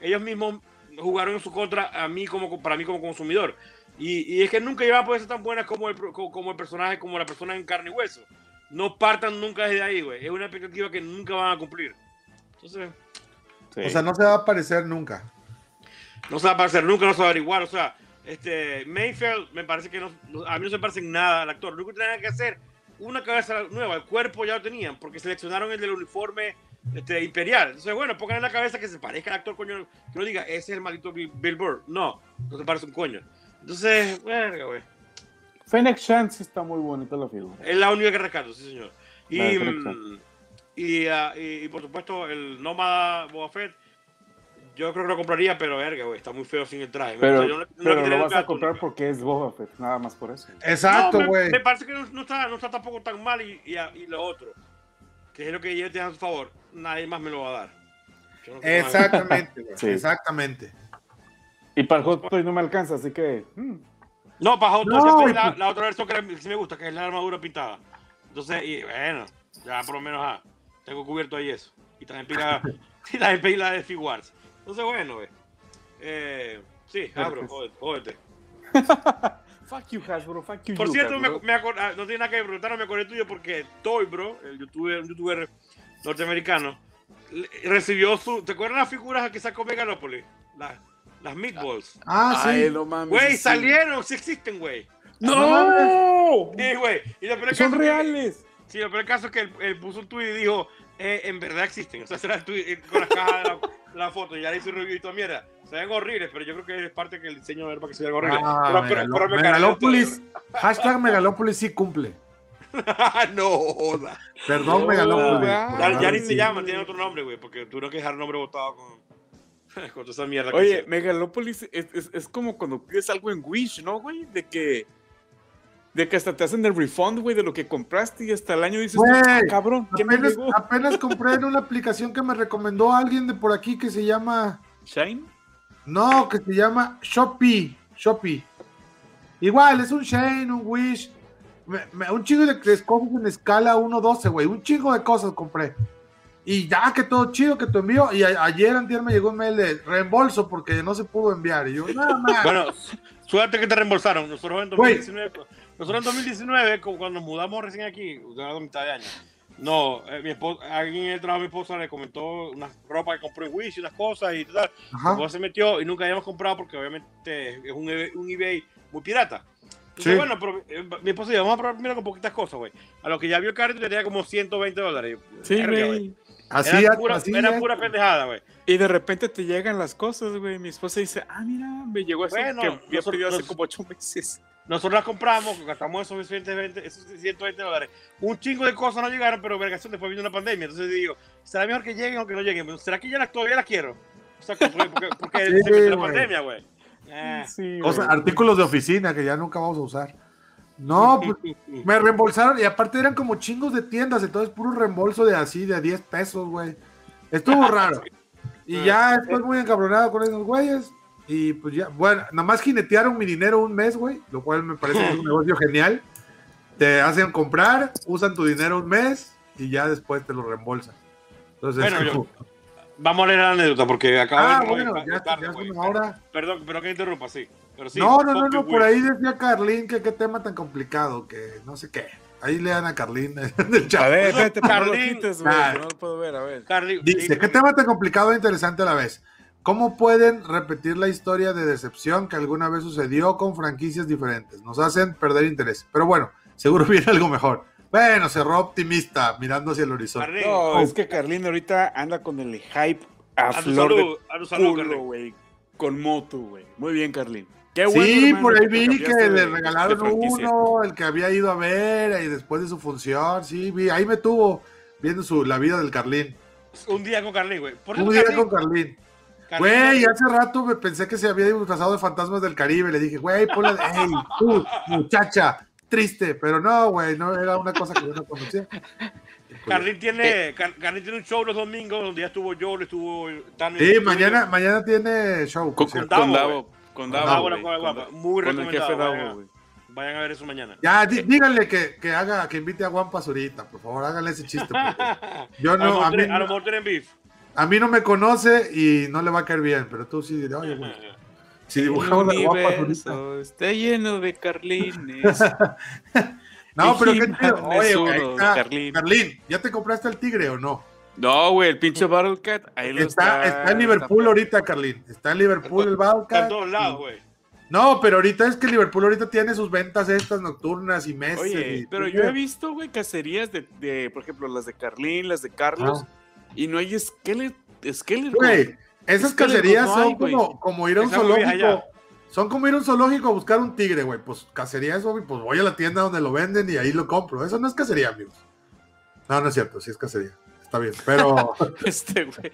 Ellos mismos jugaron en su contra a mí como, para mí como consumidor. Y, y es que nunca iban a poder ser tan buenas como el, como, como el personaje, como la persona en carne y hueso. No partan nunca desde ahí, güey. Es una expectativa que nunca van a cumplir. Entonces, O sea, no se va a aparecer nunca. no se va a parecer, nunca no se va a averiguar. O sea, este, Mayfield me parece que no, a mí no se parece en nada al actor. Lo único que tenían que hacer, una cabeza nueva, el cuerpo ya lo tenían, porque seleccionaron el del uniforme este, imperial. Entonces, bueno, pongan en la cabeza que se parezca al actor, coño, que no diga, ese es el maldito Bill Burr. No, no se parece un coño. Entonces, verga, güey. Fennec Shan sí está muy bonita la figura. Es la única que rescato, sí, señor. Y, mm, Y, ah, y, y por supuesto, el Nómada Boba Fett. Yo creo que lo compraría, pero verga, güey, está muy feo sin el traje. Pero, O sea, yo no- no pero quitaría lo vas a comprar porque es Boba Fett, nada más por eso. Exacto, No, me- güey. Me, parece que no, no está, no está tampoco tan mal y, y, y lo otro, que es lo que ella tiene a su favor, nadie más me lo va a dar. Yo. Exactamente, güey. Sí. Exactamente. Y para el Hot Toy no me alcanza, así que. mm, No, para Hot No, Toys la, la otra versión que sí me gusta, que es la armadura pintada. Entonces, y bueno, ya por lo menos ah, tengo cubierto ahí eso. Y también pila, y también pila de Figuarts. Entonces, bueno, güey. Eh, sí, abro, jódete. jódete. Fuck you, Hasbro, fuck you. Por you, cierto, me, me ah, no tiene nada que preguntar, no me acordé tuyo porque Toy Bro, el youtuber, un youtuber norteamericano, le- recibió su. ¿Te acuerdas las figuras que sacó Megalopolis? Las, las Meatballs. Ah, sí. Ay, no mames. Güey, sí. salieron, sí existen, güey. ¡No! Sí, güey. Y lo peor del Son caso es que- reales. Sí, lo peor caso es que él, él puso un tweet y dijo, eh, en verdad existen. O sea, será eh, con la caja de la, la foto. Y ya le hizo un review y todo, mierda. Se ven horribles, pero yo creo que es parte que el diseño era para que se vean horribles. Ah, pero, pero, pero me Megalópolis. Hashtag Megalópolis sí cumple. no joda. Perdón, No, Megalópolis. ya- Ya, ni Sí. se llaman, tienen otro nombre, güey, porque tuvieron que dejar el nombre votado con, con toda esa mierda. que Oye, hicieron. Megalopolis es, es- es como cuando pides algo en Wish, ¿no, güey? De que. De que hasta te hacen el refund, güey, de lo que compraste y hasta el año dices, Güey, "Ah, cabrón, ¿qué me Apenas, llegó? apenas compré en una aplicación que me recomendó alguien de por aquí que se llama. ¿Shine? No, que se llama Shopee. Shopee. Igual, es un Shane, un Wish. me- me- un chingo de de cosas en escala 1.12, güey. Un chingo de cosas compré. Y ya que todo chido que te envío. Y a- ayer, antier, me llegó un mail de reembolso porque no se pudo enviar. Y yo, nada más. Bueno, suerte que te reembolsaron. Nosotros en Güey. 2019, nosotros en 2019 como cuando nos mudamos recién aquí, a mitad de año. No, eh, mi esposa, alguien en el trabajo de mi esposa le comentó unas ropa que compró en Wish y unas cosas y tal. Esposa se metió y nunca habíamos comprado porque obviamente es un, eBay- un eBay muy pirata. Entonces, Sí. bueno, pero eh, mi esposa dijo, vamos a probar primero con poquitas cosas, güey. A lo que ya vio el carrito le tenía como 120 dólares. Sí, "Verga, güey. Así, Era pura, así era pura pendejada, güey. Y de repente te llegan las cosas, güey. Mi esposa dice, ah, mira, me llegó eso Bueno, que había nosotros- pedido hace nos- como ocho meses. Nosotros las compramos, gastamos esos 120, esos 120 dólares. Un chingo de cosas no llegaron, pero vergación después vino una pandemia. Entonces digo, ¿será mejor que lleguen o que no lleguen? Pero, ¿Será que ya las, todavía las quiero? O sea, porque, porque, porque Sí, se metió la pandemia, güey. Eh, Sí, Cosas- güey. artículos de oficina que ya nunca vamos a usar. No, pues, me reembolsaron y aparte eran como chingos de tiendas, entonces puro reembolso de así, de a 10 pesos, güey. Estuvo raro. Y ya estoy muy encabronado con esos güeyes. Y pues ya, bueno, nada más jinetearon mi dinero un mes, güey, lo cual me parece un negocio genial. Te hacen comprar, usan tu dinero un mes y ya después te lo reembolsan. Entonces, Bueno, yo- como- Vamos a leer la anécdota porque acabo ah, de bueno, ya, tarde, ya es una hora. Perdón, pero que interrumpa, sí. Pero sí no, no, no, no, por ahí decía Carlín que qué tema tan complicado, que no sé qué. Ahí lean a Carlín en el chat. A ver, lo Carlín. Ah. No lo puedo ver, a ver. Carly, Dice, sí, ¿qué tema tan complicado e interesante a la vez? ¿Cómo pueden repetir la historia de decepción que alguna vez sucedió con franquicias diferentes? Nos hacen perder interés. Pero bueno, seguro viene algo mejor. Bueno, cerró optimista, mirando hacia el horizonte. No, es que Carlín ahorita anda con el hype a, a tu flor salud, de a tu salud, Carly. culo, güey. Con moto, güey. Muy bien, Carlín. Qué Sí, hermano, por ahí vi que le de- regalaron de uno, el que había ido a ver y después de su función. Sí, vi, ahí me tuvo viendo su, la vida del Carlín. Un día con Carly, güey. Un día con Carlín. Güey, hace rato me pensé que se había disfrazado de fantasmas del Caribe. Le dije, güey, ponle, hey, tú, muchacha, triste. Pero no, güey, no era una cosa que yo no conocía. Carlín tiene, Car- Carlín tiene un show los domingos donde ya estuvo Joel, estuvo Tano. Sí, mañana, mañana tiene show. Con, con Davo, Davo. Con Davo, con Muy recomendado. vayan, Davo, güey. vayan a ver eso mañana. Ya, dí- díganle que, que haga, que invite a Juan Pazurita, por favor, háganle ese chiste. Yo no, a mí, tienen- a lo mejor tienen beef. a mí no me conoce y no le va a caer bien, pero tú sí diré, oye, güey, si dibujamos El a Juan Pazurita. universo está lleno de Carlines. No, pero qué es Oye, güey, Carlín. Carlín, ¿ya te compraste el tigre o no? No, güey, el pinche Battle Cat. Ahí lo Está, está en Liverpool está- ahorita, Carlín. Está en Liverpool el Está en todos lados, güey. No, pero ahorita es que Liverpool ahorita tiene sus ventas estas nocturnas y meses. Oye, y- pero yo he visto, güey, cacerías de, de, por ejemplo, las de Carlín, las de Carlos, y no hay. Skeletor. Güey, esas Es que cacerías hay, son como, como ir a un Esa zoológico. Son como ir a un zoológico a buscar un tigre, güey. Pues cacería eso, güey. Pues voy a la tienda donde lo venden y ahí lo compro. Eso no es cacería, amigos. No, no es cierto, sí es cacería. Está bien. Pero. Este, güey.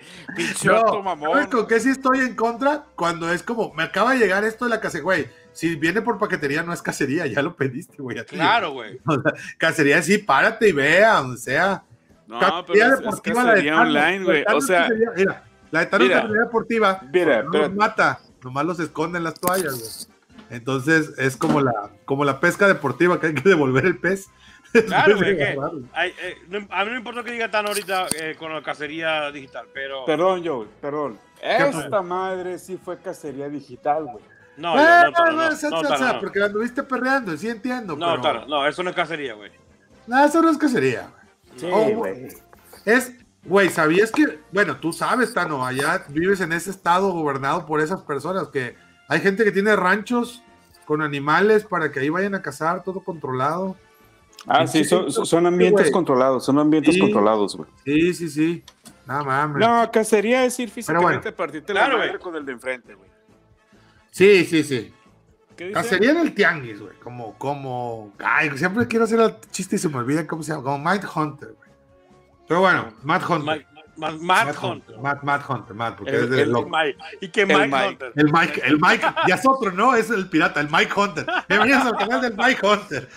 No, vato ¿sabes mamón. con qué sí estoy en contra? Cuando es como, me acaba de llegar esto de la cacería, güey. Si viene por paquetería, no es cacería, ya lo pediste, güey. Claro, güey. Cacería sí, párate y vea, donde sea. No, pero es, es cacería online, güey. O sea, cacería- mira, la de Thanos mira. cacería deportiva Mira, no pero- los mata, nomás los esconde en las toallas, güey. Entonces es como la, como la pesca deportiva que hay que devolver el pez. Claro, güey, que- agarrarlo. Ay, eh, no- a mí no me importa que diga tan ahorita eh, con la cacería digital, pero. Perdón, Joe, perdón. Esta madre sí fue cacería digital, güey. No, Eh, yo- no, Tano, no, no, o sea, no, o sea, Tano, no. porque la anduviste perreando, sí entiendo. No, pero... Tano, no, eso no es cacería, güey. No, eso no es cacería. güey. Sí, Oh, güey. Es, güey, ¿sabías que, bueno, tú sabes, Tano, allá vives en ese estado gobernado por esas personas, que hay gente que tiene ranchos con animales para que ahí vayan a cazar, todo controlado. Ah, sí, son, son ambientes controlados, son ambientes Sí. controlados, güey. Sí, sí, sí. Nada mames. No, cacería es ir físicamente bueno. a partirte Claro, la con el de enfrente, güey. Sí, sí, sí. ¿Qué dice? Cacería en el tianguis, güey. Como, como. Ay, siempre quiero hacer el chiste y se me olvida cómo se llama. Como Mad Hunter, güey. Pero bueno, Mad Hunter. Ma- ma- Mad Hunter. Mad, Mad Hunter, Mad, porque El- es de el- loco. Mike. Y que El Mike, Mike. Hunter. El Mike, el Mike, ya es otro, ¿no? Es el pirata, el Mike Hunter. Bienvenidos al canal del Mike Hunter.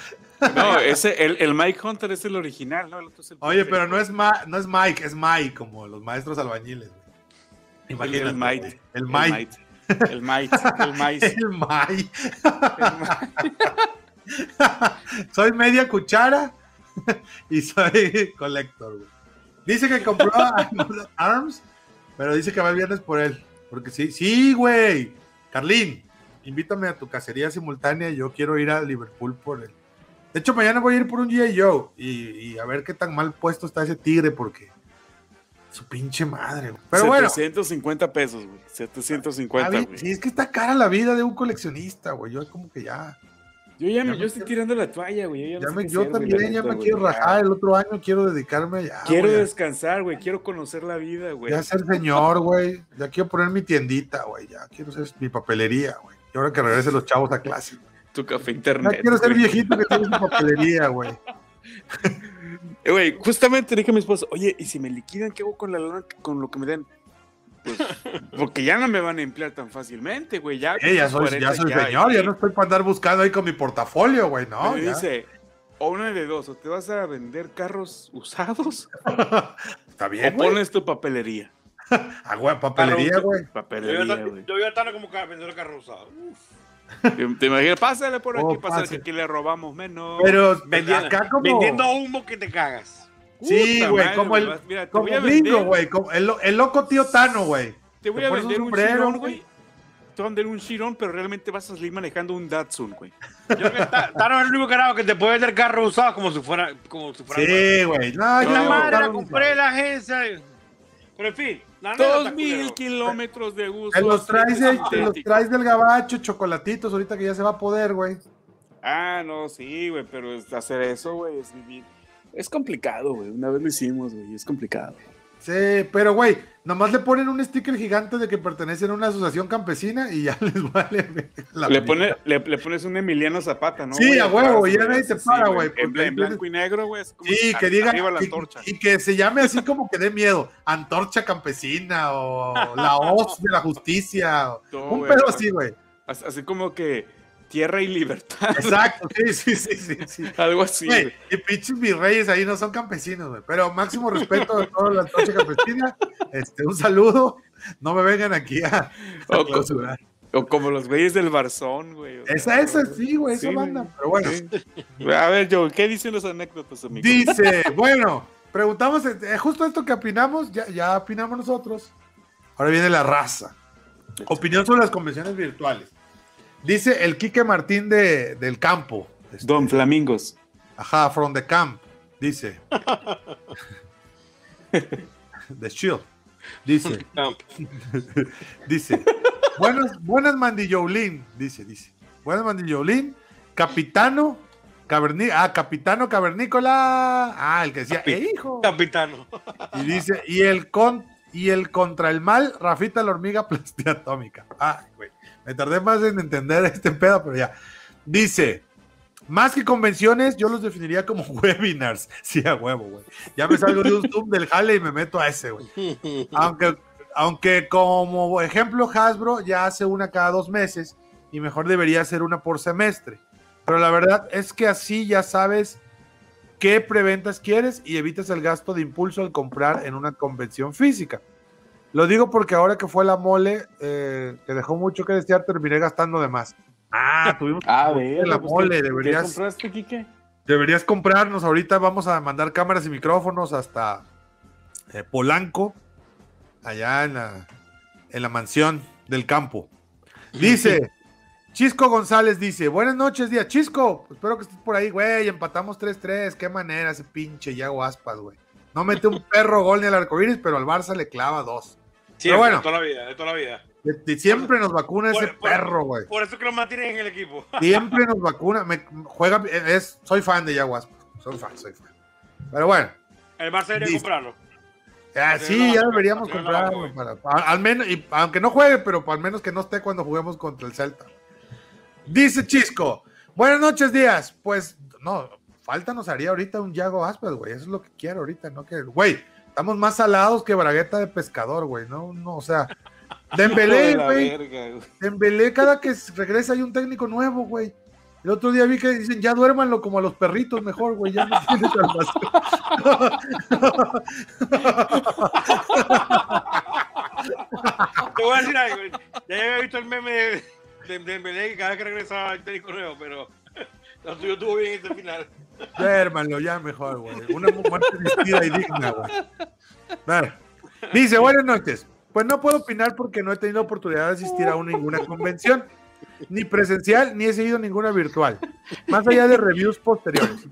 No, ese, el, el Mike Hunter es el original, ¿no? El otro es el Oye, pero no es, Ma- no es Mike, es Mike, como los maestros albañiles. güey. Imagínate, el Mike. El Mike. El Mike. El Mike. El Mike. soy media cuchara y soy collector, güey. Dice que compró a Arms, pero dice que va el viernes por él. Porque sí, sí, güey. Carlín, invítame a tu cacería simultánea. Yo quiero ir a Liverpool por él. De hecho, mañana voy a ir por un G.I. Joe y, y a ver qué tan mal puesto está ese tigre, porque su pinche madre, güey. Pero bueno, 750 pesos, güey. 750, Javi, güey. sí, es que está cara la vida de un coleccionista, güey. Yo como que ya. Yo ya, Ya me, me yo estoy quiero- tirando la toalla, güey. Yo, ya no ya sé me, qué yo hacer, güey, también ya me güey. quiero rajar. El otro año quiero dedicarme ya. Quiero güey, descansar, güey. Quiero conocer la vida, güey. Ya ser señor, güey. Ya quiero poner mi tiendita, güey. Ya quiero ser mi papelería, güey. Y ahora que regresen los chavos a clase. Tu café Ya internet. quiero ser güey. viejito que tiene su papelería, güey. Eh, Güey, justamente dije a mi esposa, oye, ¿y si me liquidan, qué hago con la lana, con lo que me den? Pues, porque ya no me van a emplear tan fácilmente, güey. Ya, ya soy, 40 ya soy señor, ya no estoy para andar buscando ahí con mi portafolio, güey. No, Me dice, o una de dos, o te vas a vender carros usados, Está o bien, güey. pones tu papelería. Ah, güey, papelería, güey. Yo Papelería, güey. yo iba a estar como que vender carro usado. Uf. Te imaginas, pásale por aquí, Oh, pásale pase. que aquí le robamos menos. Pero Vendiendo, acá como. vendiendo humo que te cagas. Sí, güey, como el, mira, te como gringo, güey. como El, el loco tío Tano, güey. Te voy Te a un vender un, chirón, güey. Te voy a vender un chirón, pero realmente vas a salir manejando un Datsun, güey. Tano es el único carajo que te puede vender carro usado como si fuera. Como si fuera Sí, güey. No, yo La madre la compré en la agencia. Pero en fin, Dos mil kilómetros de uso. Te los traes, de- te los traes del gabacho, chocolatitos, ahorita que ya se va a poder, güey. Ah, no, sí, güey, pero hacer eso, güey, es vivir. Es complicado, güey. Una vez lo hicimos, güey, es complicado. Sí, pero güey, nomás le ponen un sticker gigante de que pertenecen a una asociación campesina y ya les vale. la Le, pone, le, le pones un Emiliano Zapata, ¿no? Sí, a huevo, y ya nadie te así, para, güey, En, blanco y negro, güey. Sí, que diga Arriba la y- antorcha. Y, que se llame así como que dé miedo, antorcha campesina o la hoz de la justicia, o- No, un pedo así- güey. Así como que tierra y libertad. Exacto, sí, sí, sí, sí, sí. Algo así, y pinches virreyes ahí no son campesinos, güey. Pero máximo respeto a toda la antorcha campesina. Este, un saludo. No me vengan aquí a, a O, co- clausurar. o como los güeyes del Barzón, güey. Esa, esa, sí, güey, esa Sí, banda. güey. Pero bueno, sí. A ver, Joe, ¿qué dicen las anécdotas, amigo? dice, bueno, preguntamos, eh, justo esto que opinamos, ya, ya opinamos nosotros. Ahora viene la raza. Opinión sobre las convenciones virtuales. Dice el Quique Martín de, del campo. Este, Don Flamingos. Ajá, from the camp. Dice. The Shield. Dice. Camp. Dice. Buenas, buenas Mandillolín. Dice, dice. Buenas Mandillolín. Capitano. Caverní ah, Capitano Cavernícola. Ah, el que decía, Capi- "Eh, hijo. Capitano. Y dice, y el con y el contra el mal, Rafita la hormiga plastiatómica. Ah, güey. Me tardé más en entender este pedo, pero ya. Dice, Más que convenciones, yo los definiría como webinars. Sí, a huevo, güey. Ya me salgo de un Zoom del jale y me meto a ese, güey. Aunque, aunque como ejemplo, Hasbro ya hace una cada dos meses y mejor debería hacer una por semestre. Pero la verdad es que así ya sabes qué preventas quieres y evitas el gasto de impulso al comprar en una convención física. Lo digo porque ahora que fue la mole, eh, que dejó mucho que desear, terminé gastando de más. Ah, tuvimos A ver, la pues, mole, ¿qué- ¿qué deberías, compraste, Quique? deberías comprarnos. Ahorita vamos a mandar cámaras y micrófonos hasta eh, Polanco, allá en la, en la mansión del campo. Dice, Chisco González dice, buenas noches, día. Chisco, espero que estés por ahí, güey. Empatamos 3-3. Qué manera ese pinche Yago Aspas, güey. No mete un perro gol ni al arcoíris, pero al Barça le clava dos. Siempre, bueno. de toda la vida, de toda la vida. De- de siempre nos vacuna ese Por- perro, güey. Por eso que lo mantienen en el equipo. Siempre nos vacuna. Me, juega, es, soy fan de Yago Aspas. Soy fan, soy fan. Pero bueno. El Barça debería comprarlo. Ah, Para sí, ya deberíamos para comprarlo. para- a- al menos, y, aunque no juegue, pero al menos que no esté cuando juguemos contra el Celta. Dice Chisco, buenas noches, días. Pues no, falta nos haría ahorita un Yago Aspas, güey. Eso es lo que quiero ahorita, ¿no? Que, güey, estamos más salados que bragueta de pescador, güey. No, no, o sea, Dembélé, güey. Dembélé, cada que regresa hay un técnico nuevo, güey. El otro día vi que dicen, ya duérmanlo como a los perritos mejor, güey. Ya no tiene salvación. Te voy a decir algo. Ya había visto el meme de, de, de Dembélé que cada vez que regresaba el técnico nuevo, pero lo tuyo estuvo bien este final. Duérmanlo ya mejor, güey. Una muerte vestida y digna, güey. Dice, buenas noches. Pues no puedo opinar porque no he tenido oportunidad de asistir a una- ninguna convención, ni presencial, ni he seguido ninguna virtual, más allá de reviews posteriores.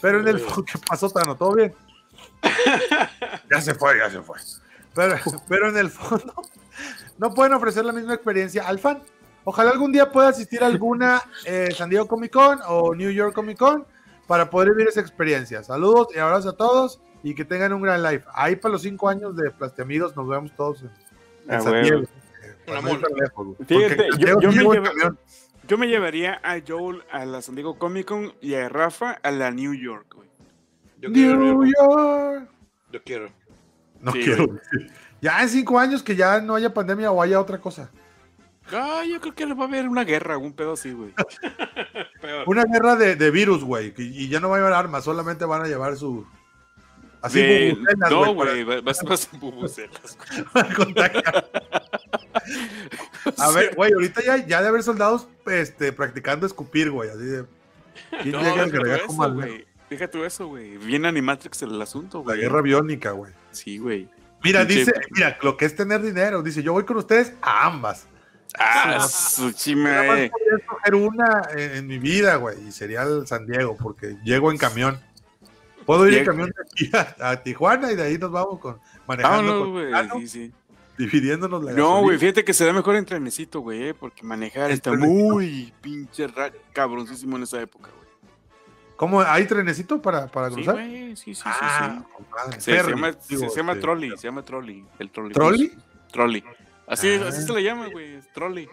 Pero en el ¿qué pasó, Tano? ¿Todo bien? Ya se fue, ya se fue. Pero, pero en el fondo, no pueden ofrecer la misma experiencia al fan. Ojalá algún día pueda asistir a alguna eh, San Diego Comic Con o New York Comic Con para poder vivir esa experiencia. Saludos y abrazos a todos y que tengan un gran live. Ahí para los cinco años de Plastiamigos nos vemos todos en, en Ah, San huevo. Diego. Fíjate, yo- me llevo. Yo llevaría a Joel a la San Diego Comic Con y a Rafa a la New York, güey. Yo quiero. New York. Yo quiero. No Sí, quiero. güey. Ya en cinco años que ya no haya pandemia o haya otra cosa. Ah, yo creo que va a haber una guerra, un pedo así, güey. Una guerra de, de virus, güey. Y ya no va a llevar armas, solamente van a llevar su. Así De- bubucelas, no, para- güey, va- vas a ser bubucelas. para. A ver, güey, ahorita ya, ya de haber soldados este, practicando escupir, güey. Así de. ¿quién No, llega a eso, como güey. Deja tú eso, güey. Viene Animatrix el asunto, La güey. guerra biónica, güey. Sí, güey. Mira, Pinche- dice, mira, lo que es tener dinero. Dice, yo voy con ustedes a ambas. Ah, su chime. podría escoger una en, en mi vida, güey, y sería el San Diego, porque llego en camión. Puedo ir en camión de aquí a, a Tijuana y de ahí nos vamos con manejando. Tano, Sí, sí. dividiéndonos la No, güey, fíjate que se da mejor en trenecito, güey, eh, porque manejar El está trenecito. muy pinche cabroncísimo en esa época, güey. ¿Cómo hay trenecito para, para Sí, cruzar? güey, sí, sí, sí, ah, sí. compadre, Se, llama, digo, se, se llama este, trolley, se llama trolley. El trolley. ¿Trolley? Trolley. Así, Ah. así se le llama, güey. Trolley.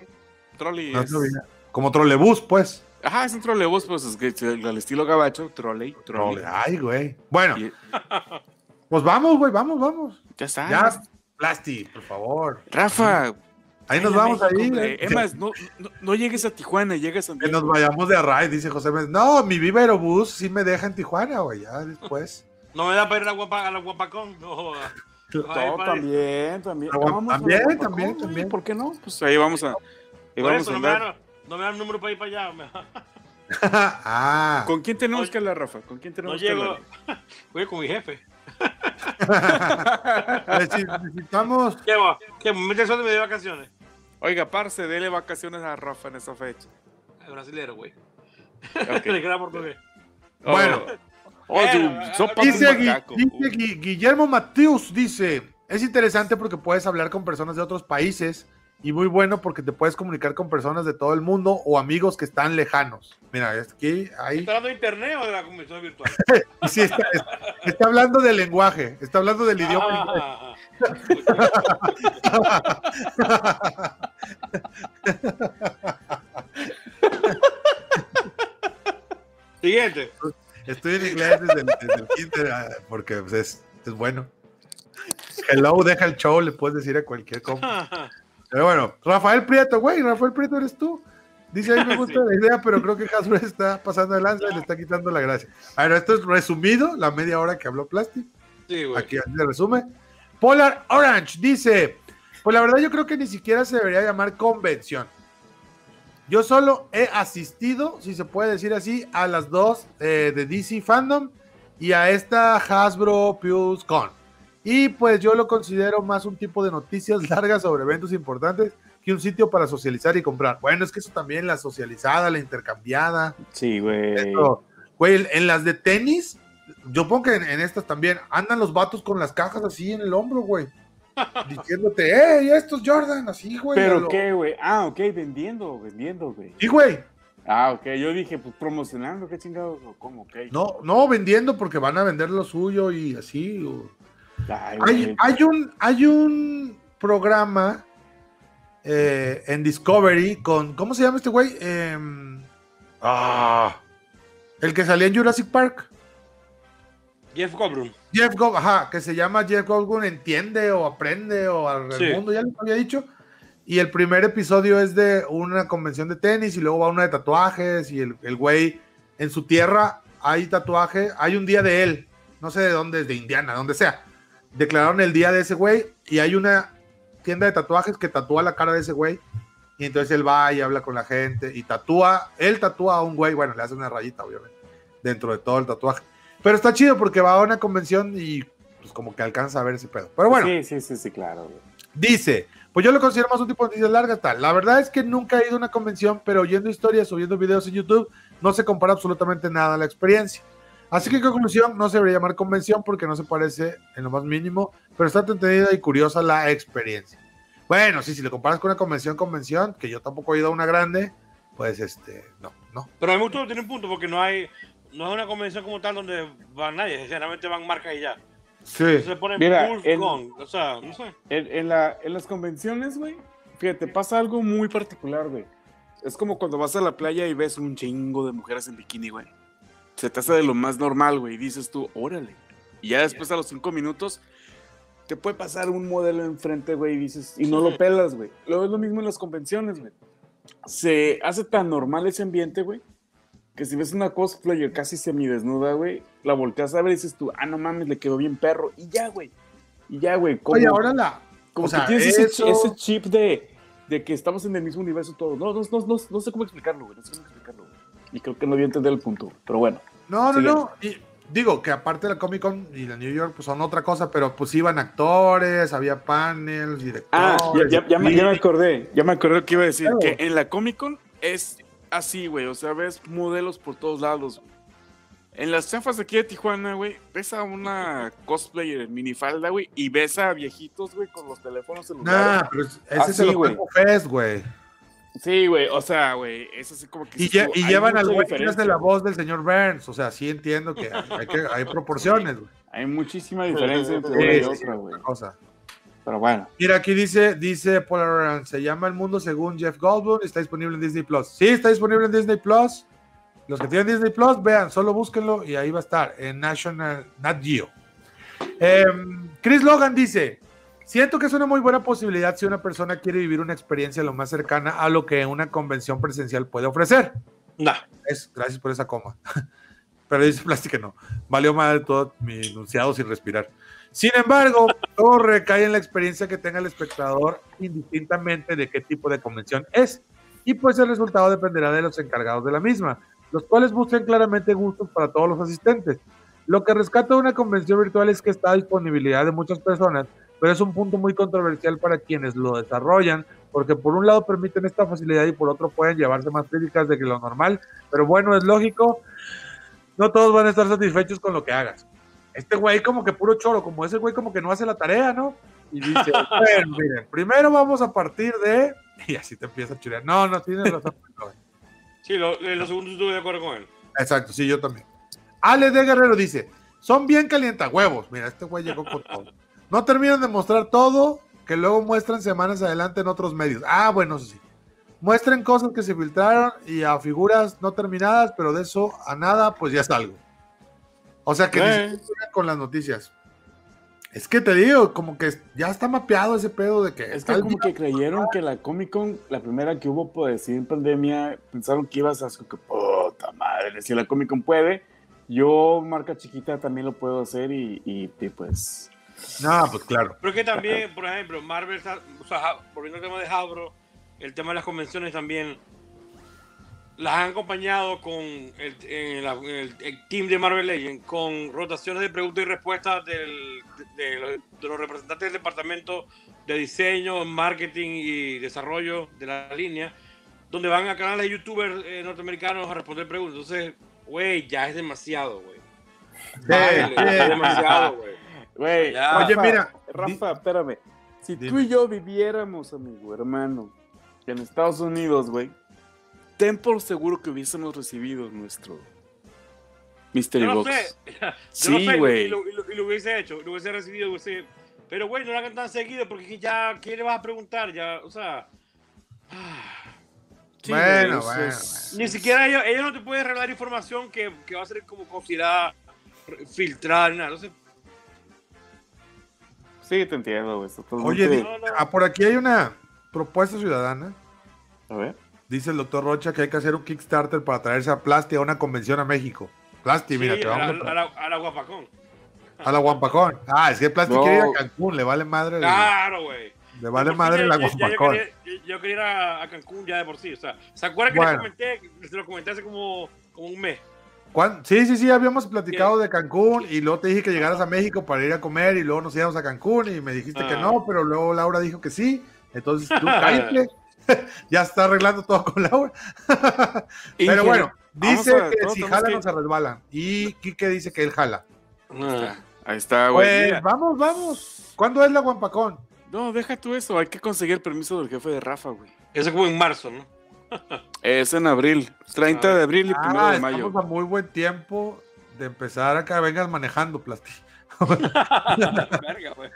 Trolley No es. sabía. Como trolebús, pues. Ajá, es un trolebús, pues es que al estilo gabacho, trolley, trolley. Ay, güey. Bueno, Y- pues vamos, güey, vamos, vamos. ya está. Ya, Plasti, por favor. Rafa. Ahí nos vamos México, ahí. eh. Es más, no, no, no llegues a Tijuana, llegas a Que nos vayamos de array, dice José Méndez. No, mi Viva Aerobús sí me deja en Tijuana, güey, ya después. No me da para ir a, guapa, a la Guapacón. No. No, también, también. Ah, Vamos a la también, Guapacón, también, güey, también. ¿Por qué no? Pues ahí vamos a. Ahí Por vamos eso a no me, andar. dan, no me dan número para ir para allá. me- ah, ¿Con quién tenemos Oye, que hablar, Rafa? ¿Con quién No tenemos que llego. hablar? Voy con mi jefe. Necesi- necesitamos. ¿Qué va? ¿Qué? ¿Me sueldo me dio vacaciones? Oiga, parce, dele vacaciones a Rafa en esa fecha. El brasilero, güey. Ok. Le queda portugués. Bueno. Oh, sopa Dice, macaco. dice Gui- Guillermo Mateus, dice, es interesante porque puedes hablar con personas de otros países y muy bueno porque te puedes comunicar con personas de todo el mundo o amigos que están lejanos. Mira, aquí, ahí, ¿Está hablando de internet o de la convención virtual? sí, está, está hablando del lenguaje, está hablando del idioma. Ah, ah, ah. Siguiente. Estoy en inglés desde el, desde el kinder, ah, porque pues, es, es bueno. Hello, deja el show, le puedes decir a cualquier compa. Pero bueno, Rafael Prieto, güey, Rafael Prieto eres tú. Dice, a mí me gusta la idea, pero creo que Hasbro está pasando de lanza y le está quitando la gracia. A ver, esto es resumido, la media hora que habló Plastic. Sí, güey. Aquí se resume. Polar Orange dice, pues la verdad yo creo que ni siquiera se debería llamar convención. Yo solo he asistido, si se puede decir así, a las dos eh, de DC Fandom y a esta Hasbro Pulse Con. Y pues yo lo considero más un tipo de noticias largas sobre eventos importantes que un sitio para socializar y comprar. Bueno, es que eso también, la socializada, la intercambiada. Sí, güey. Güey, en las de tenis, yo pongo que en, en estas también andan los vatos con las cajas así en el hombro, güey. Diciéndote, ¡hey, estos Jordan! Así, güey. ¿Pero lo- qué, güey? Ah, ok, vendiendo, vendiendo, güey. Sí, güey. Ah, ok, yo dije, pues promocionando, qué chingados, o cómo, ok. No, no vendiendo porque van a vender lo suyo y así. o- Ay, Hay, hay un, hay un programa eh, en Discovery con. ¿Cómo se llama este güey? Em, ah, el que salía en Jurassic Park. Jeff Goldblum. Jeff Gold, ajá, que se llama Jeff Goldblum entiende o aprende o al Sí. mundo, ya les había dicho. Y el primer episodio es de una convención de tenis y luego va una de tatuajes y el, el güey en su tierra hay tatuaje, hay un día de él, no sé de dónde, de Indiana, donde sea. Declararon el día de ese güey y hay una tienda de tatuajes que tatúa la cara de ese güey. Y entonces él va y habla con la gente y tatúa, él tatúa a un güey, bueno, le hace una rayita, obviamente, dentro de todo el tatuaje. Pero está chido porque va a una convención y pues como que alcanza a ver ese pedo. Pero bueno, Sí, sí, sí, sí, claro, güey. dice, pues yo lo considero más un tipo de noticias largas, tal. La verdad es que nunca he ido a una convención, pero oyendo historias o viendo videos en YouTube, no se compara absolutamente nada a la experiencia. Así que en conclusión, no se debería llamar convención porque no se parece en lo más mínimo, pero está entretenida y curiosa la experiencia. Bueno, sí, si le comparas con una convención, convención, que yo tampoco he ido a una grande, pues este, no, no. Pero a mí me gustó, tiene un punto, porque no hay, no es una convención como tal donde van nadie, generalmente van marcas y ya. Sí. Se ponen Mira, Con, o sea, no sé. En, en la, en las convenciones, güey, fíjate, pasa algo muy particular, güey. Es como cuando vas a la playa y ves un chingo de mujeres en bikini, güey. Se te hace de lo más normal, güey. Y dices tú, órale. Y ya después a los cinco minutos te puede pasar un modelo enfrente, güey, y dices, y no lo pelas, güey. Luego es lo mismo en las convenciones, güey. Se hace tan normal ese ambiente, güey, que si ves una cosplayer casi semidesnuda, güey, la volteas a ver y dices tú, ah, no mames, le quedó bien perro. Y ya, güey. Y ya, güey. Como, Oye, ahora la... como o sea, que tienes ese, eso- ese chip de, de que estamos en el mismo universo todos. No, no, no, no, no sé cómo explicarlo, güey. No sé cómo explicarlo, güey. Y creo que no voy a entender el punto, pero bueno. No, no, Sigue. no. Y digo que aparte de la Comic Con y la New York, pues son otra cosa, pero pues iban actores, había panels, directores. Ah, ya, ya- ya me, ya me y- acordé. Ya me acordé lo que iba a decir. Claro. Que en la Comic Con es así, güey. O sea, ves modelos por todos lados. En las chafas de aquí de Tijuana, güey, ves a una cosplayer en minifalda, güey, y ves a viejitos, güey, con los teléfonos celulares. Nah, pero es- ese Ah, es el güey. Fest, güey. Sí, güey, o sea, güey, es así como que... Y, güey, y llevan al güey hace la voz del señor Burns. O sea, sí entiendo que hay, hay que- hay proporciones, güey. Hay muchísima diferencia entre una y otra, güey. Pero bueno. Mira, aquí dice, dice Polar Orange, se llama El Mundo según Jeff Goldblum, está disponible en Disney Plus. Sí, está disponible en Disney Plus. Los que tienen Disney Plus, vean, solo búsquenlo y ahí va a estar, en National Nat Geo. Em, Chris Logan dice, siento que es una muy buena posibilidad si una persona quiere vivir una experiencia lo más cercana a lo que una convención presencial puede ofrecer. Nah. Es, gracias por esa coma. Pero dice Plastic que no. Valió mal todo mi enunciado sin respirar. Sin embargo, todo recae en la experiencia que tenga el espectador, indistintamente de qué tipo de convención es. Y pues el resultado dependerá de los encargados de la misma, los cuales buscan claramente gustos para todos los asistentes. Lo que rescata una convención virtual es que está a disponibilidad de muchas personas, pero es un punto muy controversial para quienes lo desarrollan, porque por un lado permiten esta facilidad y por otro pueden llevarse más críticas de que lo normal, pero bueno, es lógico, no todos van a estar satisfechos con lo que hagas. Este güey como que puro choro, como ese güey como que no hace la tarea, ¿no? Y dice, bueno, miren, primero vamos a partir de... Y así te empieza a chulear. No, no, tienes razón. Sí, lo, lo segundo estuve de acuerdo con él. Exacto, sí, yo también. Ale de Guerrero dice, son bien calientahuevos. Mira, este güey llegó con todo. No terminan de mostrar todo, que luego muestran semanas adelante en otros medios. Ah, bueno, eso sí. muestren cosas que se filtraron y a figuras no terminadas, pero de eso a nada, pues ya es algo. O sea que Eh. con las noticias. Es que te digo, como que ya está mapeado ese pedo de que Es está que como que creyeron que la Comic Con, la primera que hubo, pues, sin pandemia, pensaron que ibas a hacer que puta madre, si la Comic Con puede, yo, marca chiquita, también lo puedo hacer y, y- y, pues... No, pues claro. Pero que también, por ejemplo, Marvel, está- o sea, volviendo al tema de Hasbro, el tema de las convenciones también las han acompañado con el, en la- el- el team de Marvel Legends, con rotaciones de preguntas y respuestas del- de, de- de los representantes del departamento de diseño, marketing y desarrollo de la línea, donde van a canales de youtubers eh, norteamericanos a responder preguntas. Entonces, güey, ya es demasiado, güey. Sí. es demasiado, güey. Oye, mira, Rafa, espérame. Si Dime. tú y yo viviéramos, amigo, hermano, en Estados Unidos, güey, Ten por seguro que hubiésemos recibido nuestro Mystery Yo no Box. sé. Yo Sí, no sé, güey. Y, lo, y lo- y lo hubiese hecho, lo hubiese recibido, hubiese- Pero, güey, no lo hagan tan seguido porque ya, ¿qué le vas a preguntar? Ya, o sea. ah, Sí, Bueno, güey, bueno, es- Ni siquiera ellos, ellos no te pueden revelar información que, que va a ser como considerada filtrada ni nada. Entonces, sí, te entiendo, güey. Oye, No, no. ah, por aquí hay una propuesta ciudadana. a ver. Dice el doctor Rocha que hay que hacer un Kickstarter para traerse a Plasti a una convención a México. Plasti, mira, te vamos a, a la- a la guapacón. a la Guampacón. Ah, es que Plasti No. quiere ir a Cancún, le vale madre. el- Claro, güey. le vale madre la yo Guampacón. quería- Yo quería ir a, a Cancún ya de por sí. O sea, ¿se acuerdan que Bueno. les comenté? Se lo comenté hace como, como un mes. ¿Cuán- Sí, sí, sí, habíamos platicado de Cancún y luego te dije que llegaras a México para ir a comer y luego nos íbamos a Cancún y me dijiste que Ah. no, pero luego Laura dijo que sí. Entonces tú cállate. ya está arreglando todo con Laura. pero bueno, dice que si jala que- no se resbalan. Y Quique dice que él jala. Ah. Ahí está, güey. Pues Mira, vamos, vamos. ¿Cuándo es la Guampacón? No, deja tú eso. Hay que conseguir el permiso del jefe de Rafa, güey. Eso es como en marzo, ¿no? Es en abril. 30 de abril y 1 Ah, de mayo. estamos a muy buen tiempo de empezar acá. Vengas manejando, Plasti. Verga, güey.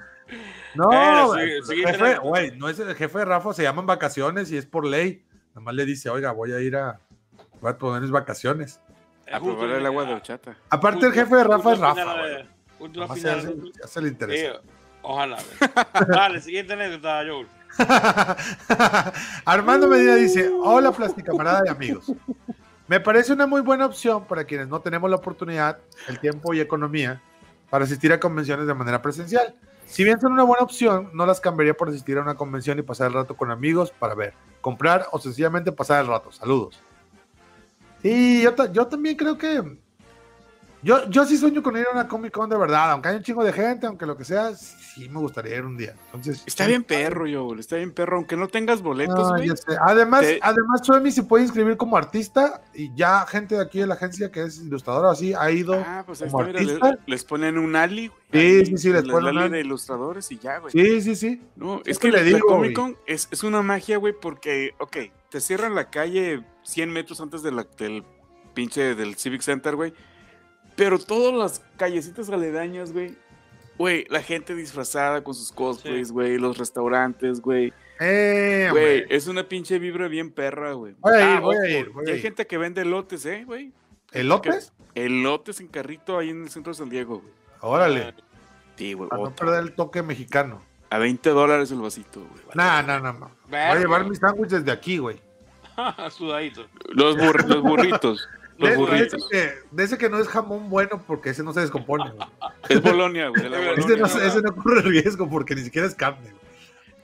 No, el sí, jefe, no es el jefe de Rafa, se llaman vacaciones y es por ley. Nada más le dice, oiga, voy a ir a, voy a poner mis vacaciones. A probar el agua de horchata. Aparte, el jefe de Rafa es Rafa. final güey. de- última Nomás se final hace, de- se hace el interés. Eh, Ojalá. Dale, siguiente anécdota, Joel. Armando Medina dice, hola plasticamarada y amigos. Me parece una muy buena opción para quienes no tenemos la oportunidad, el tiempo y economía para asistir a convenciones de manera presencial. Si bien son una buena opción, no las cambiaría por asistir a una convención y pasar el rato con amigos para ver, comprar o sencillamente pasar el rato. Saludos. Ta- yo también creo que... Yo, yo sí sueño con ir a una Comic Con de verdad, aunque haya un chingo de gente, aunque lo que sea, sí me gustaría ir un día. Entonces, Está bien perro, yo. Está bien perro. Aunque no tengas boletos, ya sé. Además, Te- además, Suemi se puede inscribir como artista y ya gente de aquí de la agencia que es ilustradora así ha ido. Ah, pues ahí como está, mira, les ponen un ali, güey. Sí, sí, sí, les ponen un ali de ilustradores y ya, güey. Sí, sí, sí. No, Es es que que le la digo, Comic Con es, es una magia, güey, porque, ok, te cierran la calle 100 metros antes de la- del pinche del Civic Center, güey. Pero todas las callecitas aledañas, güey. Güey, la gente disfrazada con sus cosplays, güey, los restaurantes, güey. Eh, Güey, hombre. es una pinche vibra bien perra, güey. Voy a ir, Ah, voy a ir, hay ir. gente que vende elotes, ¿eh, güey? ¿Elotes? Elotes en carrito ahí en el centro de San Diego, güey. Órale, Sí, güey. para no perder el toque mexicano. A 20 dólares el vasito, güey. No, no, no. Voy a llevar mis sándwiches de aquí, güey. Sudadito. Los burritos. Los De, de ese burritos. que, de ese que no es jamón bueno porque ese no se descompone. güey. Es Bolonia, güey. la Ese Bolonia. no, se- ese no corre riesgo porque ni siquiera es carne.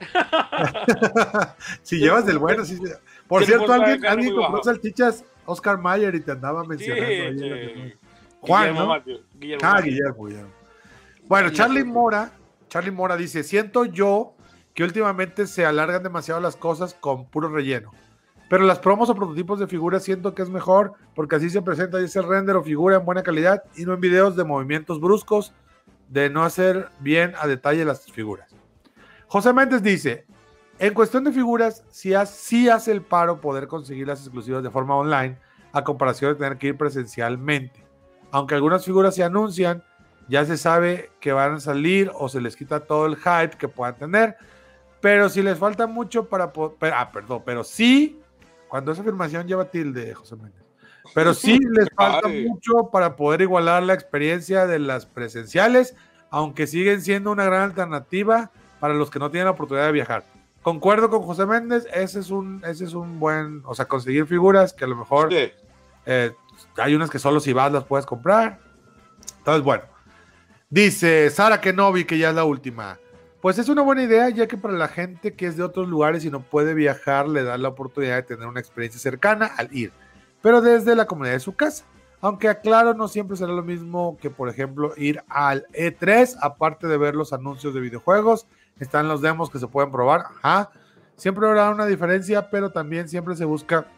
si llevas del bueno, sí. Por cierto, alguien, alguien compró bajo. salchichas Oscar Mayer y te andaba Sí, mencionando. ahí sí. que- Juan, Guillermo ¿no? Ah, Guillermo. Bueno, Charlie Mora, Charlie Mora dice, siento yo que últimamente se alargan demasiado las cosas con puro relleno. Pero las promos o prototipos de figuras siento que es mejor porque así se presenta ese render o figura en buena calidad y no en videos de movimientos bruscos de no hacer bien a detalle las figuras. José Méndez dice, en cuestión de figuras, sí, ha- sí hace el paro poder conseguir las exclusivas de forma online a comparación de tener que ir presencialmente. Aunque algunas figuras se anuncian, ya se sabe que van a salir o se les quita todo el hype que puedan tener. Pero si les falta mucho para... ah, perdón, pero sí Cuando esa afirmación lleva tilde, José Méndez. Pero sí les falta mucho para poder igualar la experiencia de las presenciales, aunque siguen siendo una gran alternativa para los que no tienen la oportunidad de viajar. Concuerdo con José Méndez, ese es un, ese es un buen, o sea, conseguir figuras que a lo mejor Sí. eh, hay unas que solo si vas las puedes comprar. Entonces, bueno. Dice Sara Kenobi, que ya es la última. Pues es una buena idea, ya que para la gente que es de otros lugares y no puede viajar, le da la oportunidad de tener una experiencia cercana al ir, pero desde la comunidad de su casa. Aunque aclaro, no siempre será lo mismo que, por ejemplo, ir al E3, aparte de ver los anuncios de videojuegos, están los demos que se pueden probar. Ajá. Siempre habrá una diferencia, pero también siempre se busca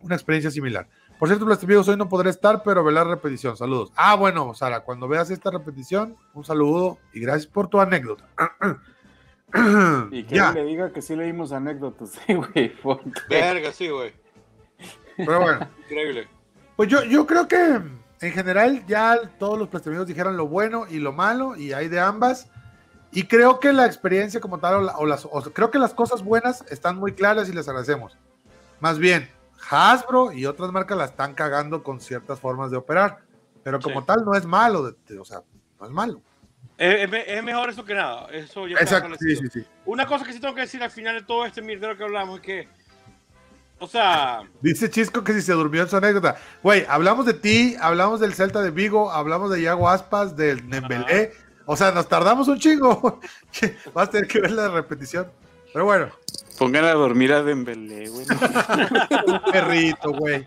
una experiencia similar. Por cierto, los amigos, hoy no podré estar, pero ver la repetición. Saludos. Ah, bueno, Sara, cuando veas esta repetición, un saludo y gracias por tu anécdota. Y que ya, le diga que sí leímos anécdotas, sí, güey. porque- Verga, sí, güey. pero bueno. Increíble. Pues yo, yo creo que en general ya todos los prestamigos dijeron lo bueno y lo malo y hay de ambas. Y creo que la experiencia como tal, o, la- o las, o creo que las cosas buenas están muy claras y les agradecemos. Más bien, Hasbro y otras marcas la están cagando con ciertas formas de operar. Pero como Sí. tal no es malo, o sea, no es malo. Es, es me- es mejor eso que nada. Eso ya Exacto, sí, sí. Una cosa que sí tengo que decir al final de todo este mierdero que hablamos es que, o sea, Dice Chisco que si se durmió en su anécdota. Güey, hablamos de ti, hablamos del Celta de Vigo, hablamos de Yago Aspas, del Nembelé. O sea, nos tardamos un chingo. Vas a tener que ver la repetición. Pero bueno, Pongan a dormir a Dembélé, güey. un perrito, güey.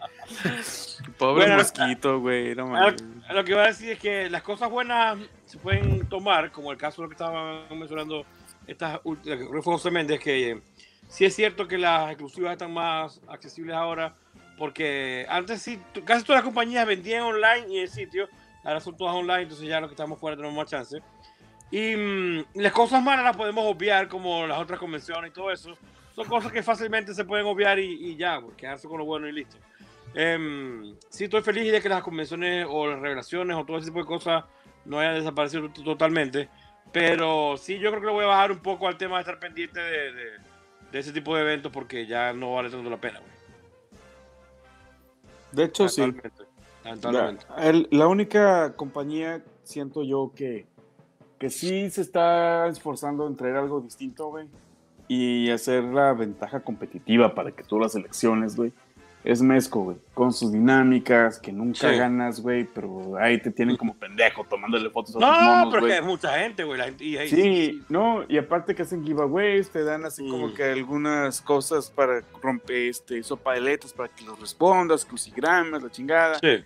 Pobre Bueno, mosquito, güey. No lo que iba a decir es que las cosas buenas se pueden tomar, como el caso de lo que estaba mencionando estas últimas, que fue José Méndez, que eh, sí es cierto que las exclusivas están más accesibles ahora, porque antes sí, casi todas las compañías vendían online y en sitio, ahora son todas online, entonces ya los que estamos fuera tenemos más chance. Y mm, las cosas malas las podemos obviar, como las otras convenciones y todo eso. Son cosas que fácilmente se pueden obviar y, y ya, pues, quedarse con lo bueno y listo. Em, sí, estoy feliz de que las convenciones o las revelaciones o todo ese tipo de cosas no hayan desaparecido totalmente. Pero sí, yo creo que le voy a bajar un poco al tema de estar pendiente de, de- de ese tipo de eventos porque ya no vale tanto la pena, güey. De hecho, sí. Lamentablemente. La, el- la única compañía, siento yo, que, que sí se está esforzando en traer algo distinto, güey. Y hacer la ventaja competitiva para que tú las elecciones, güey. Es Mezco, güey. Con sus dinámicas, que nunca Sí. ganas, güey. Pero ahí te tienen como pendejo tomándole fotos a tus No, monos, pero es güey. que hay mucha gente, güey. y- y- Sí, no, y aparte que hacen giveaways, te dan así como Mm. que algunas cosas para romper este, sopa de letras para que los respondas, crucigramas, la chingada. Sí.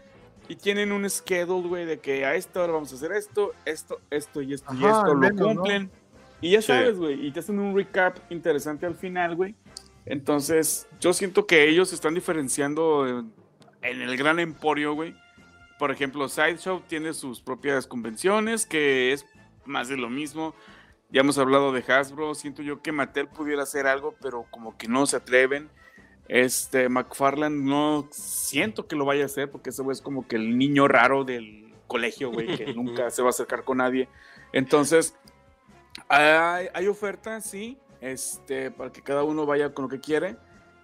Y tienen un schedule, güey, de que a esta hora vamos a hacer esto, esto, esto y esto y Ajá, esto, al lo menos, ¿no? Y ya sabes, güey, y te hacen un recap interesante al final, güey. Entonces, yo siento que ellos se están diferenciando en, en el gran emporio, güey. Por ejemplo, Sideshow tiene sus propias convenciones, que es más de lo mismo. Ya hemos hablado de Hasbro, siento yo que Mattel pudiera hacer algo, pero como que no se atreven. Este, McFarlane no siento que lo vaya a hacer, porque ese güey es como que el niño raro del colegio, güey, que nunca se va a acercar con nadie. Entonces, hay, hay ofertas, sí, este, para que cada uno vaya con lo que quiere.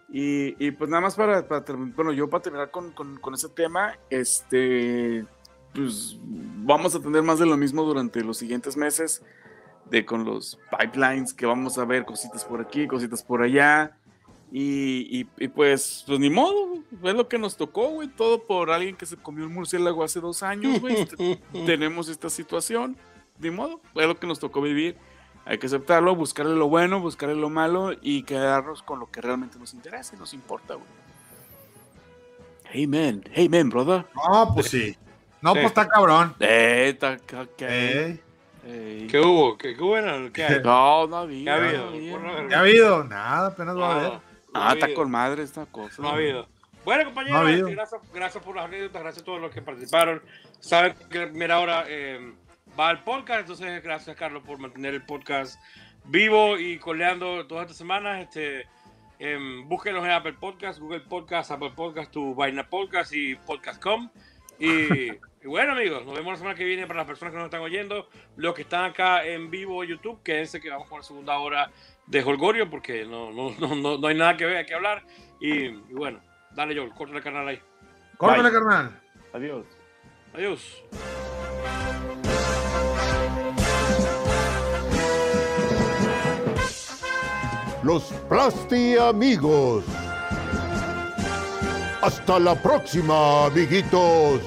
Y, y pues nada más para, para terminar, bueno, yo para terminar con, con, con ese tema, este, pues vamos a tener más de lo mismo durante los siguientes meses, de con los pipelines, que vamos a ver cositas por aquí, cositas por allá. Y, y, y pues, pues ni modo, es lo que nos tocó, güey, todo por alguien que se comió un murciélago hace dos años, güey. Este, tenemos esta situación, ni modo, es lo que nos tocó vivir. Hay que aceptarlo, buscarle lo bueno, buscarle lo malo y quedarnos con lo que realmente nos interesa y nos importa, güey. Hey man, hey man, brother. No, pues sí. No, Sí. pues está cabrón. Eh, está ey. ¿Qué hubo? ¿Qué, qué bueno? ¿Qué hay? No, no había. ¿Qué ha habido? no. ¿Ya ha habido? Nada, apenas va a No, haber. no Ah, ha está con madre esta cosa. No ha habido. Bueno, compañeros, No este, gracias, gracias por las anécdotas, gracias a todos los que participaron. Saben que mira ahora eh, va al podcast, entonces gracias Carlos por mantener el podcast vivo y coleando todas estas semanas. Este, em, búsquenos en Apple Podcast, Google Podcast, Apple Podcast, tu vaina podcast y podcast.com. Y, y bueno, amigos, nos vemos la semana que viene para las personas que nos están oyendo. Los que están acá en vivo en YouTube, quédense que vamos con la segunda hora de Holgorio porque no, no, no, no, no hay nada que ver, hay que hablar. Y, y bueno, dale, Joel, corta el canal ahí. Córtale, Bye. carnal. Adiós. Adiós. Los Plasti amigos. Hasta la próxima, amiguitos.